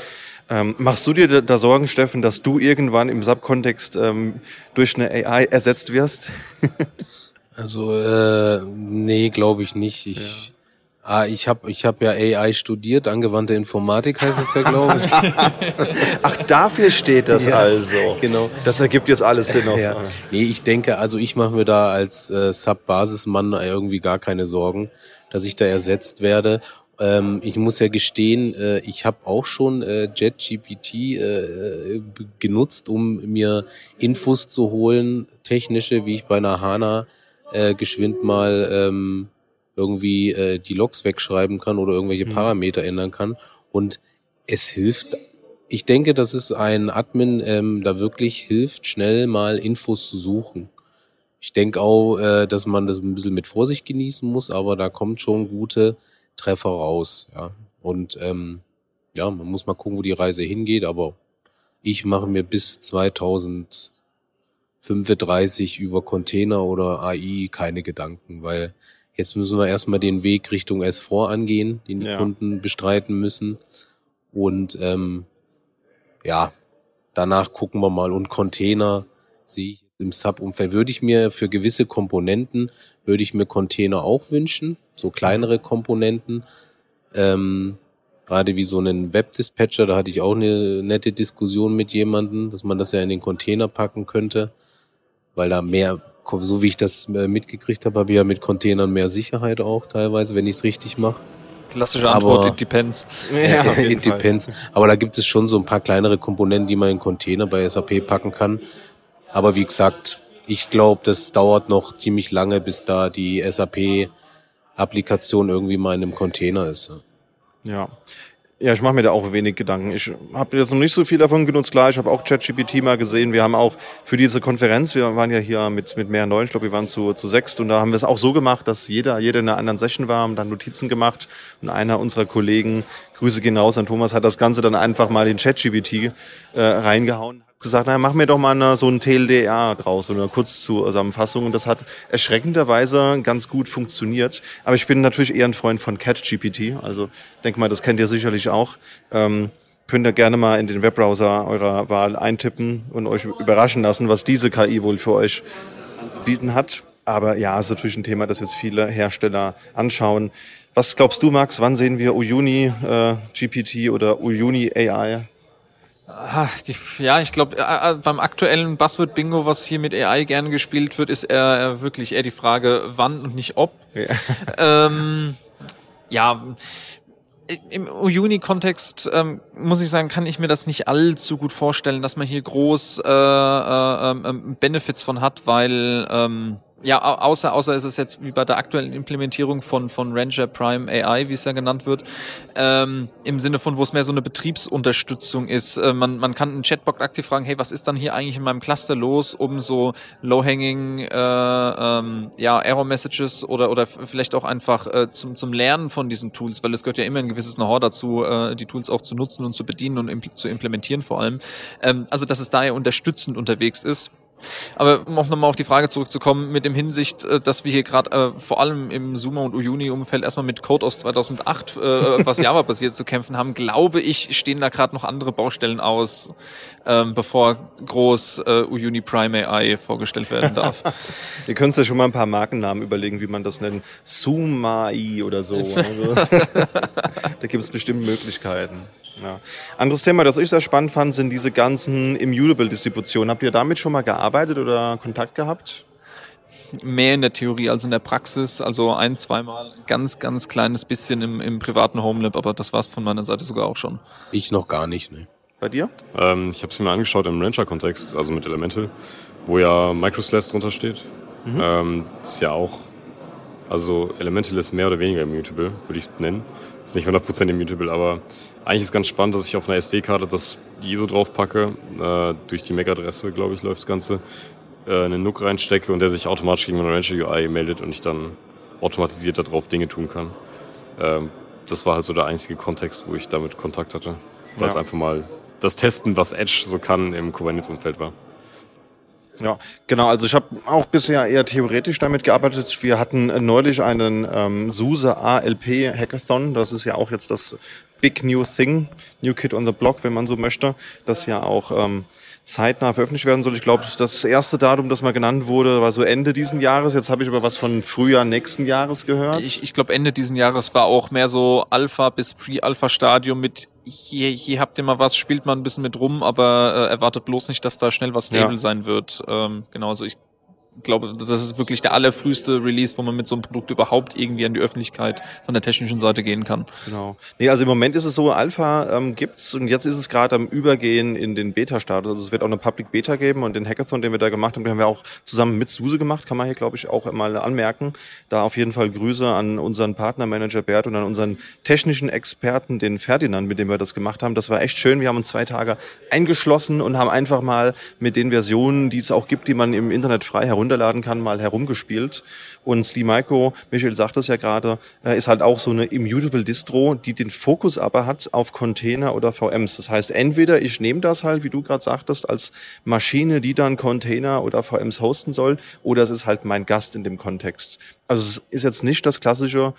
S1: Ähm, machst du dir da Sorgen, Steffen, dass du irgendwann im Subkontext ähm, durch eine AI ersetzt wirst?
S4: also äh, nee, glaube ich nicht. Ich. Ah, ich habe ich hab ja AI studiert, angewandte Informatik heißt es ja, glaube ich.
S1: Ach, dafür steht das ja, also.
S4: Genau.
S1: Das ergibt jetzt alles Sinn. Auf.
S4: Ja. Nee, ich denke, also ich mache mir da als äh, Sub-Basismann irgendwie gar keine Sorgen, dass ich da ersetzt werde. Ähm, ich muss ja gestehen, äh, ich habe auch schon äh, JetGPT äh, genutzt, um mir Infos zu holen, technische, wie ich bei einer HANA äh, geschwind mal... Ähm, irgendwie äh, die Logs wegschreiben kann oder irgendwelche mhm. Parameter mhm. ändern kann. Und es hilft. Ich denke, dass es ein Admin ähm, da wirklich hilft, schnell mal Infos zu suchen. Ich denke auch, äh, dass man das ein bisschen mit Vorsicht genießen muss, aber da kommt schon gute Treffer raus. Ja. Und ähm, ja, man muss mal gucken, wo die Reise hingeht, aber ich mache mir bis 2035 über Container oder AI keine Gedanken, weil jetzt müssen wir erstmal den Weg Richtung S4 angehen, den die
S1: Ja.
S4: Kunden bestreiten müssen. Und ähm, ja, danach gucken wir mal. Und Container sehe ich im Sub-Umfeld. Würde ich mir für gewisse Komponenten, würde ich mir Container auch wünschen, so kleinere Komponenten. Ähm, gerade wie so einen Web-Dispatcher, da hatte ich auch eine nette Diskussion mit jemandem, dass man das ja in den Container packen könnte, weil da mehr, so wie ich das äh, mitgekriegt habe, habe ich ja mit Containern mehr Sicherheit auch teilweise, wenn ich es richtig mache.
S2: Klassische Antwort,
S4: Aber-
S2: it depends.
S1: Ja,
S4: It depends. Aber da gibt es schon so ein paar kleinere Komponenten, die man in Container bei SAP packen kann. Aber wie gesagt, ich glaube, das dauert noch ziemlich lange, bis da die SAP-Applikation irgendwie mal in einem Container ist.
S1: Ja. Ja, ich mache mir da auch wenig Gedanken. Ich habe jetzt noch nicht so viel davon genutzt. Klar, ich habe auch ChatGPT mal gesehen. Wir haben auch für diese Konferenz, wir waren ja hier mit, mit mehreren Leuten, ich glaube, wir waren zu, zu sechst und da haben wir es auch so gemacht, dass jeder, jeder in einer anderen Session war, haben dann Notizen gemacht und einer unserer Kollegen, Grüße gehen raus an Thomas, hat das Ganze dann einfach mal in ChatGPT äh, reingehauen. Gesagt, na, mach mir doch mal eine, so ein TLDR draus, so eine Kurzzusammenfassung. Und das hat erschreckenderweise ganz gut funktioniert. Aber ich bin natürlich eher ein Freund von CatGPT. Also denke mal, das kennt ihr sicherlich auch. Ähm, könnt ihr gerne mal in den Webbrowser eurer Wahl eintippen und euch überraschen lassen, was diese KI wohl für euch zu bieten hat. Aber ja, ist natürlich ein Thema, das jetzt viele Hersteller anschauen. Was glaubst du, Max? Wann sehen wir Uyuni äh, GPT oder Uyuni AI?
S2: Ah, die, ja, ich glaube, äh, äh, beim aktuellen Buzzword-Bingo, was hier mit AI gerne gespielt wird, ist eher, äh, wirklich eher die Frage, wann und nicht ob.
S1: Ja.
S2: Ähm, ja, im Uni-Kontext ähm, muss ich sagen, kann ich mir das nicht allzu gut vorstellen, dass man hier groß äh, äh, ähm, Benefits von hat, weil ähm, ja, au- außer, außer ist es jetzt wie bei der aktuellen Implementierung von, von Ranger Prime AI, wie es ja genannt wird, ähm, im Sinne von, wo es mehr so eine Betriebsunterstützung ist. Äh, man, man kann einen Chatbot aktiv fragen, hey, was ist dann hier eigentlich in meinem Cluster los, um so low-hanging äh, ähm, ja, Error-Messages oder, oder vielleicht auch einfach äh, zum, zum Lernen von diesen Tools, weil es gehört ja immer ein gewisses Know-how dazu, äh, die Tools auch zu nutzen und zu bedienen und impl zu implementieren vor allem. Ähm, also, dass es daher unterstützend unterwegs ist. Aber um auch nochmal auf die Frage zurückzukommen, mit dem Hinsicht, äh, dass wir hier gerade äh, vor allem im Suma und Uyuni-Umfeld erstmal mit Code aus 2008, äh, was Java-basiert zu kämpfen haben, glaube ich, stehen da gerade noch andere Baustellen aus, ähm, bevor groß äh, Uyuni Prime AI vorgestellt werden darf.
S1: Ihr könnt ja schon mal ein paar Markennamen überlegen, wie man das nennt. Sumai oder so. Also, da gibt es bestimmt Möglichkeiten. Ja. Anderes Thema, das ich sehr spannend fand, sind diese ganzen Immutable-Distributionen. Habt ihr damit schon mal gearbeitet oder Kontakt gehabt?
S2: Mehr in der Theorie als in der Praxis, also ein, zweimal, ganz, ganz kleines bisschen im, im privaten Homelab, aber das war's von meiner Seite sogar auch schon.
S4: Ich noch gar nicht. Ne.
S1: Bei dir?
S3: Ähm, ich habe es mir angeschaut im Rancher-Kontext, also mit Elemental, wo ja Microslash drunter steht. Ähm, ist ja auch, also Elemental ist mehr oder weniger immutable, würde ich es nennen. Ist nicht 100% immutable, aber eigentlich ist ganz spannend, dass ich auf einer SD-Karte das die ISO drauf packe, äh, durch die MAC-Adresse, glaube ich, läuft das Ganze, äh, einen NUC reinstecke und der sich automatisch gegen meine Rancher UI meldet und ich dann automatisiert darauf Dinge tun kann. Ähm, das war halt so der einzige Kontext, wo ich damit Kontakt hatte, weil es
S1: Ja.
S3: einfach mal das Testen, was Edge so kann im Kubernetes-Umfeld war.
S1: Ja, genau. Also ich habe auch bisher eher theoretisch damit gearbeitet. Wir hatten neulich einen ähm, SUSE ALP Hackathon. Das ist ja auch jetzt das Big New Thing, New Kid on the Block, wenn man so möchte, das ja auch ähm, zeitnah veröffentlicht werden soll. Ich glaube, das erste Datum, das mal genannt wurde, war so Ende diesen Jahres. Jetzt habe ich aber was von Frühjahr nächsten Jahres gehört.
S2: Ich, ich glaube, Ende diesen Jahres war auch mehr so Alpha bis Pre-Alpha-Stadium mit hier, hier habt ihr mal was, spielt mal ein bisschen mit rum, aber äh, erwartet bloß nicht, dass da schnell was stable
S1: Ja.
S2: sein wird. Ähm, genau, also ich glaube, das ist wirklich der allerfrühste Release, wo man mit so einem Produkt überhaupt irgendwie an die Öffentlichkeit von der technischen Seite gehen kann.
S1: Genau. Nee, also im Moment ist es so, Alpha ähm, gibt's und jetzt ist es gerade am Übergehen in den Beta-Status. Also es wird auch eine Public Beta geben und den Hackathon, den wir da gemacht haben, den haben wir auch zusammen mit SUSE gemacht, kann man hier, glaube ich, auch mal anmerken. Da auf jeden Fall Grüße an unseren Partnermanager Bert und an unseren technischen Experten, den Ferdinand, mit dem wir das gemacht haben. Das war echt schön. Wir haben uns zwei Tage eingeschlossen und haben einfach mal mit den Versionen, die es auch gibt, die man im Internet frei herunter runterladen kann, mal herumgespielt. Und SliMicro, Michael sagt das ja gerade, äh, ist halt auch so eine immutable Distro, die den Fokus aber hat auf Container oder VMs. Das heißt, entweder ich nehme das halt, wie du gerade sagtest, als Maschine, die dann Container oder VMs hosten soll, oder es ist halt mein Gast in dem Kontext. Also es ist jetzt nicht das klassische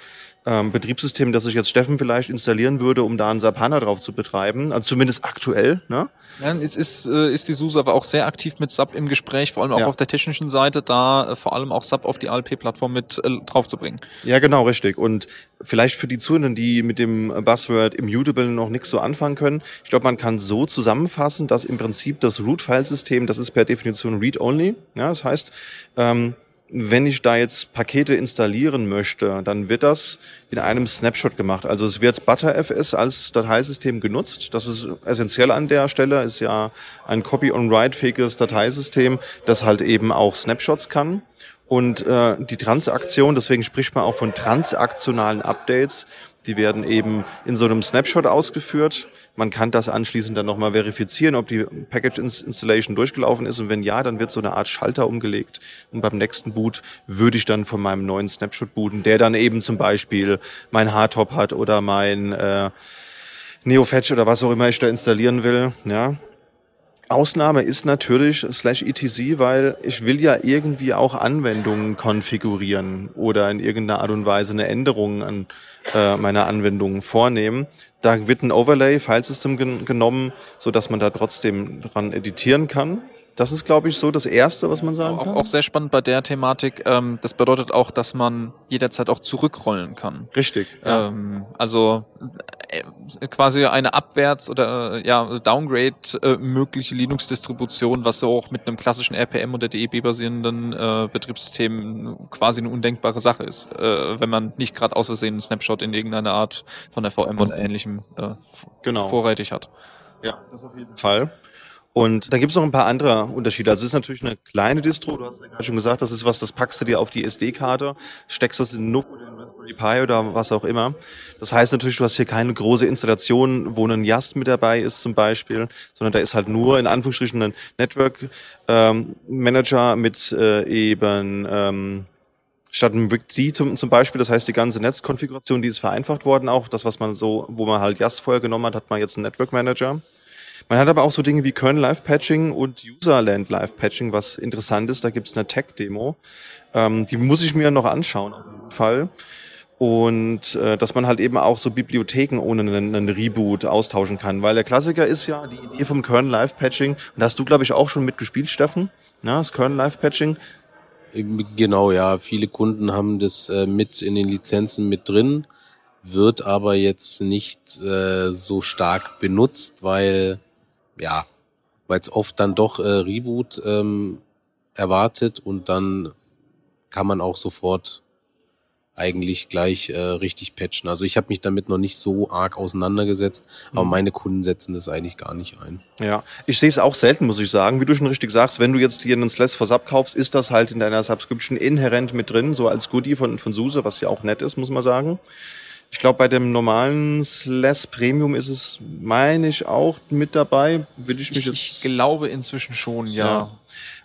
S1: ähm, Betriebssystem, das sich jetzt Steffen vielleicht installieren würde, um da einen SAP HANA drauf zu betreiben. Also zumindest aktuell. Ne?
S2: Ja, es ist, äh, ist die SUSE aber auch sehr aktiv mit SAP im Gespräch, vor allem auch ja. auf der technischen Seite, da äh, vor allem auch SAP auf die ALP-Plattform mit äh, draufzubringen.
S1: Ja, genau, richtig. Und vielleicht für die Zuhörenden, die mit dem Buzzword Immutable noch nichts so anfangen können, ich glaube, man kann so zusammenfassen, dass im Prinzip das Root-File-System, das ist per Definition Read-Only. Ja, das heißt, ähm, wenn ich da jetzt Pakete installieren möchte, dann wird das in einem Snapshot gemacht. Also es wird ButterFS als Dateisystem genutzt. Das ist essentiell an der Stelle, ist ja ein Copy-on-Write-fähiges Dateisystem, das halt eben auch Snapshots kann. Und äh, die Transaktion, deswegen spricht man auch von transaktionalen Updates, die werden eben in so einem Snapshot ausgeführt. Man kann das anschließend dann nochmal verifizieren, ob die Package Installation durchgelaufen ist. Und wenn ja, dann wird so eine Art Schalter umgelegt. Und beim nächsten Boot würde ich dann von meinem neuen Snapshot booten, der dann eben zum Beispiel mein Hardtop hat oder mein äh, NeoFetch oder was auch immer ich da installieren will. Ja, Ausnahme ist natürlich slash etc, weil ich will ja irgendwie auch Anwendungen konfigurieren oder in irgendeiner Art und Weise eine Änderung an äh, meiner Anwendungen vornehmen. Da wird ein Overlay Filesystem gen genommen, so dass man da trotzdem dran editieren kann. Das ist, glaube ich, so das Erste, was man sagen
S2: auch,
S1: kann.
S2: Auch sehr spannend bei der Thematik. Ähm, das bedeutet auch, dass man jederzeit auch zurückrollen kann.
S1: Richtig.
S2: Ja. Ähm, also quasi eine Abwärts- oder äh, ja Downgrade äh, mögliche Linux-Distribution, was auch mit einem klassischen RPM oder DEB-basierenden äh, Betriebssystem quasi eine undenkbare Sache ist, äh, wenn man nicht gerade aus Versehen einen Snapshot in irgendeiner Art von der VM oder ähnlichem äh, genau. vorrätig hat.
S1: Ja, das auf jeden Fall. Und dann gibt es noch ein paar andere Unterschiede. Also es ist natürlich eine kleine Distro, du hast ja gerade schon gesagt, das ist was, das packst du dir auf die SD-Karte, steckst das in NUC oder in Pi oder was auch immer. Das heißt natürlich, du hast hier keine große Installation, wo ein YAST mit dabei ist zum Beispiel, sondern da ist halt nur in Anführungsstrichen ein Network ähm, Manager mit äh, eben ähm, statt einem WIC-D zum, zum Beispiel, das heißt die ganze Netzkonfiguration, die ist vereinfacht worden auch. Das, was man so, wo man halt YAST vorher genommen hat, hat man jetzt einen Network Manager. Man hat aber auch so Dinge wie Kernel Live Patching und Userland Live Patching, was interessant ist. Da gibt es eine Tech-Demo. Ähm, die muss ich mir noch anschauen, auf jeden Fall. Und äh, dass man halt eben auch so Bibliotheken ohne einen, einen, Reboot austauschen kann. Weil der Klassiker ist ja die Idee vom Kernel Live Patching. Und da hast du, glaube ich, auch schon mitgespielt, Steffen. Ja, das Kernel Live Patching.
S4: Genau, ja. Viele Kunden haben das äh, mit in den Lizenzen mit drin, wird aber jetzt nicht äh, so stark benutzt, weil ja, weil es oft dann doch äh, Reboot ähm, erwartet und dann kann man auch sofort eigentlich gleich äh, richtig patchen. Also ich habe mich damit noch nicht so arg auseinandergesetzt, aber mhm. meine Kunden setzen das eigentlich gar nicht ein.
S1: Ja, ich sehe es auch selten, muss ich sagen. Wie du schon richtig sagst, wenn du jetzt hier einen Slash for Sub kaufst, ist das halt in deiner Subscription inhärent mit drin, so als Goodie von, von SUSE, was ja auch nett ist, muss man sagen. Ich glaube, bei dem normalen Slash Premium ist es, meine ich, auch mit dabei. Will ich mich
S2: ich, jetzt. Ich glaube inzwischen schon, ja. ja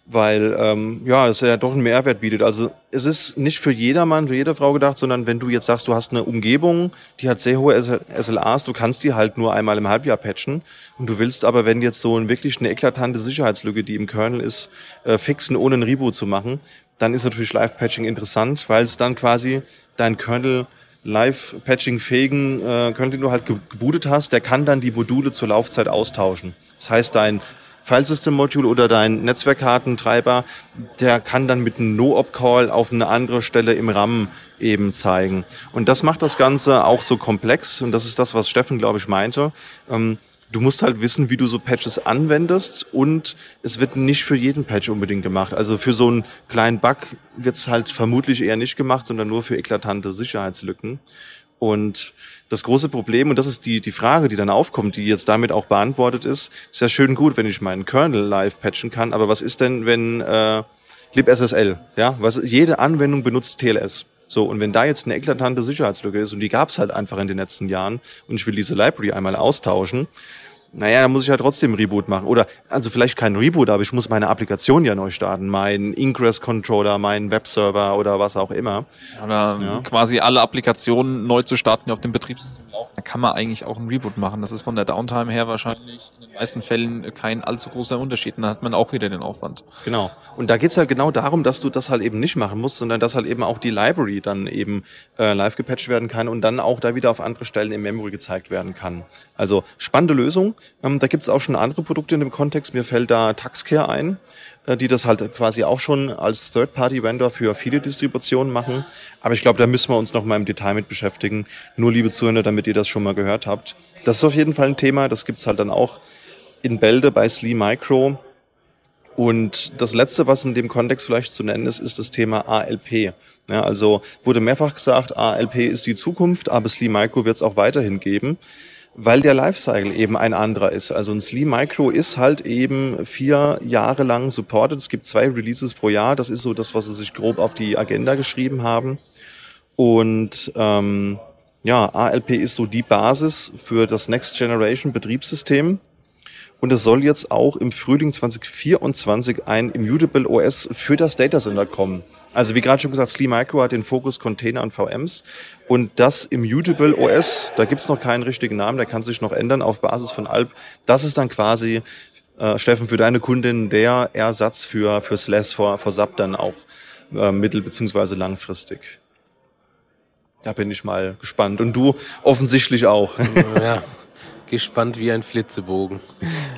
S1: weil ähm, ja, es ja doch einen Mehrwert bietet. Also es ist nicht für jedermann, für jede Frau gedacht, sondern wenn du jetzt sagst, du hast eine Umgebung, die hat sehr hohe SLAs, du kannst die halt nur einmal im Halbjahr patchen und du willst aber, wenn jetzt so ein, wirklich eine eklatante Sicherheitslücke, die im Kernel ist, äh, fixen, ohne ein Reboot zu machen, dann ist natürlich Live-Patching interessant, weil es dann quasi dein Kernel Live-Patching-fähigen äh, Kernel, den du halt gebootet hast, der kann dann die Module zur Laufzeit austauschen. Das heißt, dein Filesystem-Modul oder dein Netzwerkkartentreiber, der kann dann mit einem No-Op-Call auf eine andere Stelle im RAM eben zeigen. Und das macht das Ganze auch so komplex. Und das ist das, was Steffen, glaube ich, meinte. Ähm, du musst halt wissen, wie du so Patches anwendest und es wird nicht für jeden Patch unbedingt gemacht. Also für so einen kleinen Bug wird es halt vermutlich eher nicht gemacht, sondern nur für eklatante Sicherheitslücken. Und das große Problem, und das ist die, die Frage, die dann aufkommt, die jetzt damit auch beantwortet ist, ist ja schön gut, wenn ich meinen Kernel live patchen kann, aber was ist denn, wenn äh, libSSL, ja, was jede Anwendung benutzt TLS. So, und wenn da jetzt eine eklatante Sicherheitslücke ist, und die gab es halt einfach in den letzten Jahren, und ich will diese Library einmal austauschen, naja, da muss ich ja trotzdem Reboot machen. Oder, also vielleicht kein Reboot, aber ich muss meine Applikation ja neu starten. Mein Ingress-Controller, mein Webserver oder was auch immer.
S2: Oder ja. quasi alle Applikationen neu zu starten, die auf dem Betriebssystem. Da kann man eigentlich auch ein Reboot machen. Das ist von der Downtime her wahrscheinlich in den meisten Fällen kein allzu großer Unterschied. Dann hat man auch wieder den Aufwand.
S1: Genau. Und da geht's halt genau darum, dass du das halt eben nicht machen musst, sondern dass halt eben auch die Library dann eben äh, live gepatcht werden kann und dann auch da wieder auf andere Stellen im Memory gezeigt werden kann. Also spannende Lösung. Ähm, da gibt es auch schon andere Produkte in dem Kontext. Mir fällt da Taxcare ein, die das halt quasi auch schon als Third-Party-Vendor für viele Distributionen machen. Aber ich glaube, da müssen wir uns noch mal im Detail mit beschäftigen. Nur liebe Zuhörer, damit ihr das schon mal gehört habt. Das ist auf jeden Fall ein Thema. Das gibt es halt dann auch in Bälde bei Slee Micro. Und das Letzte, was in dem Kontext vielleicht zu nennen ist, ist das Thema ALP. Ja, also wurde mehrfach gesagt, ALP ist die Zukunft, aber Slee Micro wird es auch weiterhin geben weil der Lifecycle eben ein anderer ist. Also ein Slee Micro ist halt eben vier Jahre lang supported. Es gibt zwei Releases pro Jahr. Das ist so das, was sie sich grob auf die Agenda geschrieben haben. Und ähm, ja, ALP ist so die Basis für das Next Generation Betriebssystem. Und es soll jetzt auch im Frühling 2024 ein Immutable OS für das Data Center kommen. Also wie gerade schon gesagt, Slee Micro hat den Fokus Container und VMs und das Immutable OS, da gibt's noch keinen richtigen Namen, der kann sich noch ändern auf Basis von Alp. Das ist dann quasi, äh, Steffen, für deine Kundin der Ersatz für, für SLAS vor, vor SAP dann auch äh, mittel- beziehungsweise langfristig. Da bin ich mal gespannt. Und du offensichtlich auch.
S4: Ja, gespannt wie ein Flitzebogen.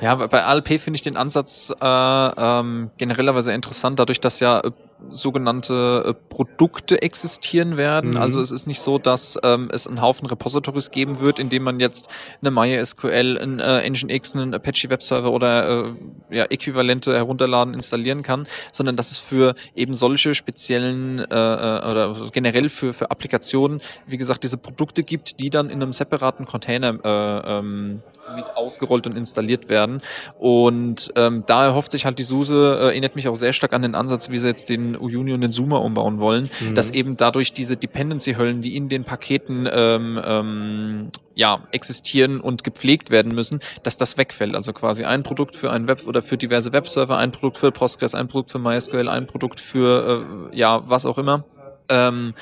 S2: Ja, bei ALP finde ich den Ansatz äh, ähm, generellerweise interessant, dadurch, dass ja sogenannte äh, Produkte existieren werden. Mhm. Also es ist nicht so, dass ähm, es einen Haufen Repositories geben wird, in dem man jetzt eine MySQL, ein äh, Nginx, einen Apache Webserver oder äh, ja, Äquivalente herunterladen, installieren kann, sondern dass es für eben solche speziellen äh, äh, oder generell für, für Applikationen, wie gesagt, diese Produkte gibt, die dann in einem separaten Container äh, ähm, mit ausgerollt und installiert werden. Und ähm, da erhofft sich halt die SUSE, äh, erinnert mich auch sehr stark an den Ansatz, wie sie jetzt den Uyuni und den Zoomer umbauen wollen, mhm. dass eben dadurch diese Dependency-Höllen, die in den Paketen ähm, ähm, ja, existieren und gepflegt werden müssen, dass das wegfällt. Also quasi ein Produkt für ein Web oder für diverse Webserver, ein Produkt für Postgres, ein Produkt für MySQL, ein Produkt für äh, ja, was auch immer. Ähm,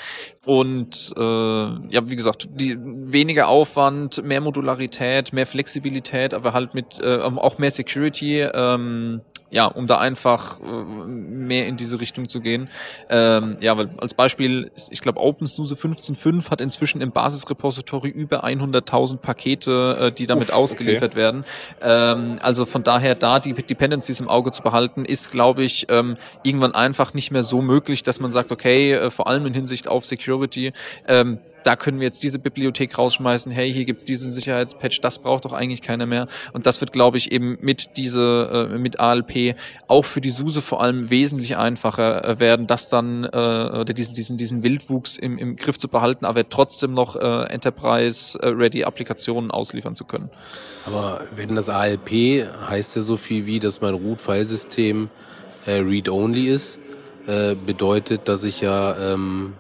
S2: und äh, ja, wie gesagt, die weniger Aufwand, mehr Modularität, mehr Flexibilität, aber halt mit äh, auch mehr Security, ähm, ja, um da einfach äh, mehr in diese Richtung zu gehen. Ähm, ja, weil als Beispiel, ich glaube, OpenSUSE 15.5 hat inzwischen im Basisrepository über 100.000 Pakete, äh, die damit Uff, ausgeliefert okay. werden. Ähm, also von daher da die Dependencies im Auge zu behalten, ist, glaube ich, ähm, irgendwann einfach nicht mehr so möglich, dass man sagt, okay, äh, vor allem in Hinsicht auf Security Security. Ähm, da können wir jetzt diese Bibliothek rausschmeißen, hey, hier gibt's diesen Sicherheitspatch, das braucht doch eigentlich keiner mehr. Und das wird, glaube ich, eben mit diese, äh, mit ALP auch für die SUSE vor allem wesentlich einfacher äh, werden, das dann, äh, diesen, diesen, diesen Wildwuchs im, im Griff zu behalten, aber trotzdem noch äh, Enterprise-Ready-Applikationen ausliefern zu können.
S4: Aber wenn das ALP heißt ja so viel wie, dass mein Root-Filesystem äh, read-only ist, äh, bedeutet, dass ich ja ähm,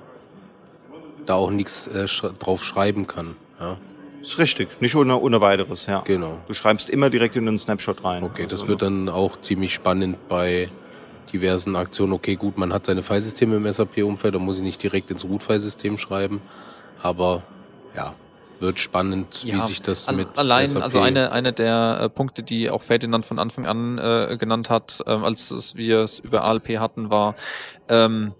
S4: da auch nichts äh, sch drauf schreiben kann. Ja.
S1: Ist richtig, nicht ohne, ohne weiteres, ja.
S4: Genau.
S1: Du schreibst immer direkt in den Snapshot rein.
S4: Okay, das also, wird dann auch ziemlich spannend bei diversen Aktionen. Okay, gut, man hat seine Filesysteme im SAP-Umfeld, da muss ich nicht direkt ins Root-Filesystem schreiben. Aber ja, wird spannend, ja, wie sich das mit
S2: allein SAP also eine eine der äh, Punkte, die auch Ferdinand von Anfang an äh, genannt hat, äh, als es, wir es über ALP hatten, war ähm,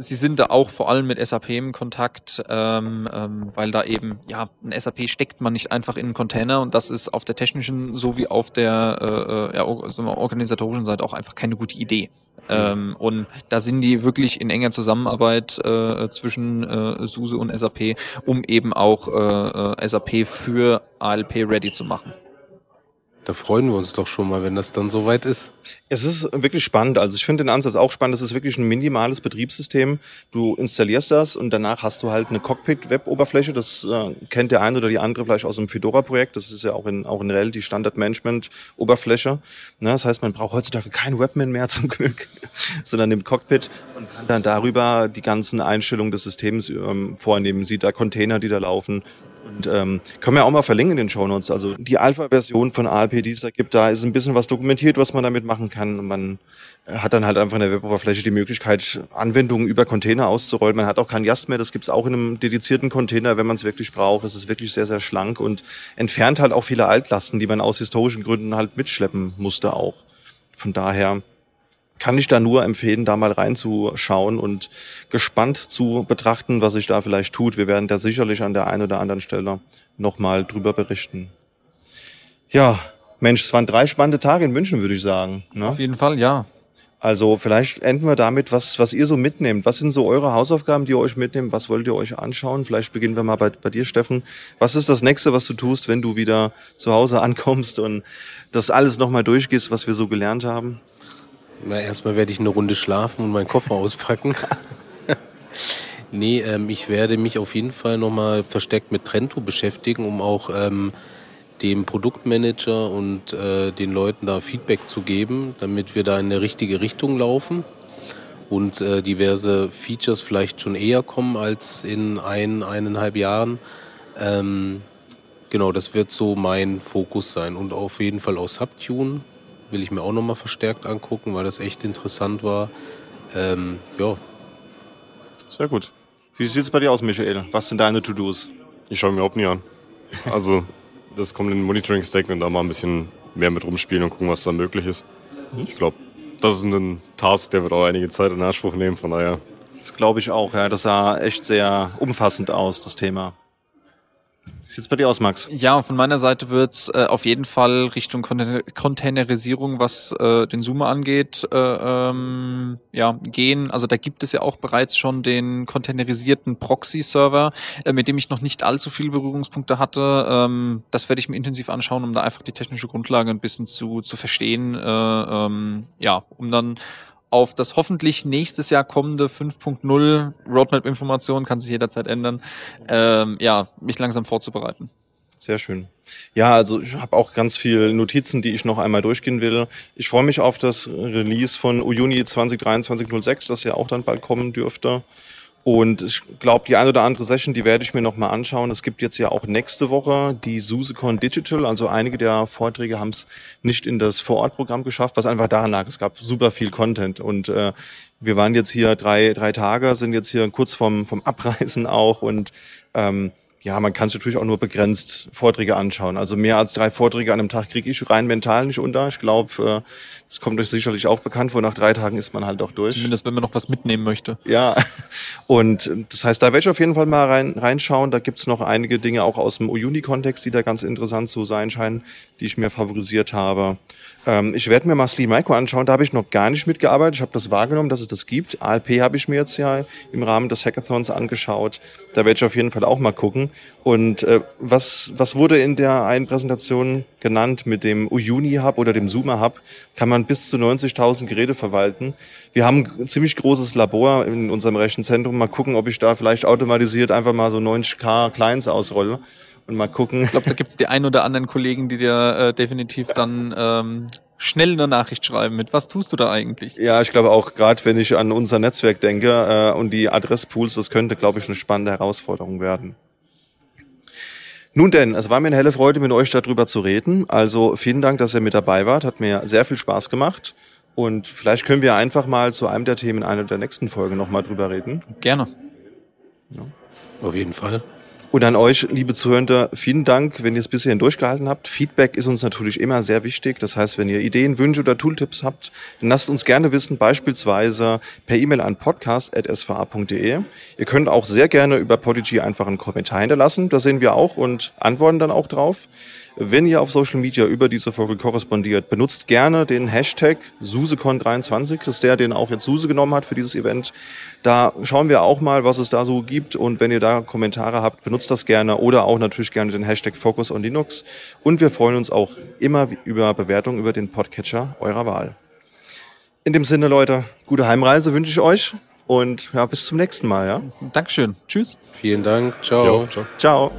S2: Sie sind da auch vor allem mit SAP im Kontakt, ähm, ähm, weil da eben, ja, ein SAP steckt man nicht einfach in einen Container und das ist auf der technischen sowie auf der äh, äh ja, organisatorischen Seite auch einfach keine gute Idee. Ähm, und da sind die wirklich in enger Zusammenarbeit äh, zwischen äh, SUSE und SAP, um eben auch äh, äh SAP für ALP ready zu machen.
S4: Da freuen wir uns doch schon mal, wenn das dann soweit ist.
S1: Es ist wirklich spannend. Also ich finde den Ansatz auch spannend. Es ist wirklich ein minimales Betriebssystem. Du installierst das und danach hast du halt eine Cockpit-Web-Oberfläche. Das äh, kennt der eine oder die andere vielleicht aus dem Fedora-Projekt. Das ist ja auch in, auch in RHEL die Standard-Management-Oberfläche. Ne? Das heißt, man braucht heutzutage kein Webman mehr zum Glück, sondern nimmt Cockpit und kann dann darüber die ganzen Einstellungen des Systems ähm, vornehmen. Sieht da Container, die da laufen Und ähm, können wir auch mal verlinken in den Shownotes. Also die Alpha-Version von ALP, die es da gibt, da ist ein bisschen was dokumentiert, was man damit machen kann. Man hat dann halt einfach in der Weboberfläche die Möglichkeit, Anwendungen über Container auszurollen. Man hat auch kein Yast mehr, das gibt's auch in einem dedizierten Container, wenn man es wirklich braucht. Das ist wirklich sehr, sehr schlank und entfernt halt auch viele Altlasten, die man aus historischen Gründen halt mitschleppen musste auch. Von daher kann ich da nur empfehlen, da mal reinzuschauen und gespannt zu betrachten, was sich da vielleicht tut. Wir werden da sicherlich an der einen oder anderen Stelle nochmal drüber berichten. Ja, Mensch, es waren drei spannende Tage in München, würde ich sagen.
S2: Ne? Auf jeden Fall, ja.
S1: Also vielleicht enden wir damit, was, was ihr so mitnehmt. Was sind so eure Hausaufgaben, die ihr euch mitnehmt? Was wollt ihr euch anschauen? Vielleicht beginnen wir mal bei, bei dir, Steffen. Was ist das Nächste, was du tust, wenn du wieder zu Hause ankommst und das alles nochmal durchgehst, was wir so gelernt haben?
S4: Na, erstmal werde ich eine Runde schlafen und meinen Koffer auspacken. nee, ähm, ich werde mich auf jeden Fall nochmal verstärkt mit Trento beschäftigen, um auch ähm, dem Produktmanager und äh, den Leuten da Feedback zu geben, damit wir da in eine richtige Richtung laufen und äh, diverse Features vielleicht schon eher kommen als in ein, eineinhalb Jahren. Ähm, genau, das wird so mein Fokus sein und auf jeden Fall auch Subtune will ich mir auch nochmal verstärkt angucken, weil das echt interessant war. Ähm, ja.
S1: Sehr gut. Wie sieht es bei dir aus, Michael? Was sind deine To-Dos?
S3: Ich schaue mir auch nie an. Also, das kommt in den Monitoring-Stack und da mal ein bisschen mehr mit rumspielen und gucken, was da möglich ist. Mhm. Ich glaube, das ist ein Task, der wird auch einige Zeit in Anspruch nehmen, von daher.
S1: Das glaube ich auch, ja. Das sah echt sehr umfassend aus, das Thema. Wie sieht's bei dir aus, Max?
S2: Ja, von meiner Seite wird's äh, auf jeden Fall Richtung Containerisierung, was äh, den Zoomer angeht, äh, ähm, ja, gehen. Also da gibt es ja auch bereits schon den containerisierten Proxy-Server, äh, mit dem ich noch nicht allzu viele Berührungspunkte hatte. Ähm, das werde ich mir intensiv anschauen, um da einfach die technische Grundlage ein bisschen zu, zu verstehen. Äh, ähm, ja, um dann auf das hoffentlich nächstes Jahr kommende 5.0 Roadmap-Information, kann sich jederzeit ändern, ähm, ja, mich langsam vorzubereiten.
S1: Sehr schön. Ja, also ich habe auch ganz viele Notizen, die ich noch einmal durchgehen will. Ich freue mich auf das Release von Juni 2023 das ja auch dann bald kommen dürfte. Und ich glaube, die eine oder andere Session, die werde ich mir nochmal anschauen. Es gibt jetzt ja auch nächste Woche die SuseCon Digital. Also einige der Vorträge haben es nicht in das Vorortprogramm geschafft, was einfach daran lag, es gab super viel Content. Und äh, wir waren jetzt hier drei, drei Tage, sind jetzt hier kurz vom, vom Abreisen auch. Und ähm, ja, man kann sich natürlich auch nur begrenzt Vorträge anschauen. Also mehr als drei Vorträge an einem Tag kriege ich rein mental nicht unter. Ich glaube, äh, das kommt euch sicherlich auch bekannt vor. Nach drei Tagen ist man halt auch durch.
S2: Zumindest, wenn man noch was mitnehmen möchte.
S1: Ja, und das heißt, da werde ich auf jeden Fall mal rein, reinschauen. Da gibt's noch einige Dinge auch aus dem Uni-Kontext, die da ganz interessant zu sein scheinen, die ich mir favorisiert habe. Ähm, ich werde mir mal Slee Micro anschauen. Da habe ich noch gar nicht mitgearbeitet. Ich habe das wahrgenommen, dass es das gibt. ALP habe ich mir jetzt ja im Rahmen des Hackathons angeschaut. Da werde ich auf jeden Fall auch mal gucken. Und äh, was, was wurde in der einen Präsentation genannt mit dem Uyuni Hub oder dem Zoomer Hub? Kann man bis zu 90.000 Geräte verwalten. Wir haben ein ziemlich großes Labor in unserem Rechenzentrum. Mal gucken, ob ich da vielleicht automatisiert einfach mal so 90k Clients ausrolle und mal gucken.
S2: Ich glaube, da gibt es die ein oder anderen Kollegen, die dir äh, definitiv dann ähm, schnell eine Nachricht schreiben mit, was tust du da eigentlich?
S1: Ja, ich glaube auch, gerade wenn ich an unser Netzwerk denke äh, und die Adresspools, das könnte, glaube ich, eine spannende Herausforderung werden. Nun denn, es war mir eine helle Freude, mit euch darüber zu reden. Also vielen Dank, dass ihr mit dabei wart. Hat mir sehr viel Spaß gemacht. Und vielleicht können wir einfach mal zu einem der Themen in einer der nächsten Folgen nochmal drüber reden.
S2: Gerne.
S4: Ja. Auf jeden Fall.
S1: Und an euch, liebe Zuhörende, vielen Dank, wenn ihr es bisher durchgehalten habt. Feedback ist uns natürlich immer sehr wichtig. Das heißt, wenn ihr Ideen, Wünsche oder Tooltips habt, dann lasst uns gerne wissen, beispielsweise per E-Mail an podcast.sva.de. Ihr könnt auch sehr gerne über Podigy einfach einen Kommentar hinterlassen. Da sehen wir auch und antworten dann auch drauf. Wenn ihr auf Social Media über diese Folge korrespondiert, benutzt gerne den Hashtag SuseCon23. Das ist der, den auch jetzt Suse genommen hat für dieses Event. Da schauen wir auch mal, was es da so gibt. Und wenn ihr da Kommentare habt, benutzt das gerne oder auch natürlich gerne den Hashtag Focus on Linux. Und wir freuen uns auch immer über Bewertungen über den Podcatcher eurer Wahl. In dem Sinne, Leute, gute Heimreise wünsche ich euch und ja, bis zum nächsten Mal. Ja?
S2: Dankeschön. Tschüss.
S4: Vielen Dank. Ciao.
S1: Ciao. Ciao.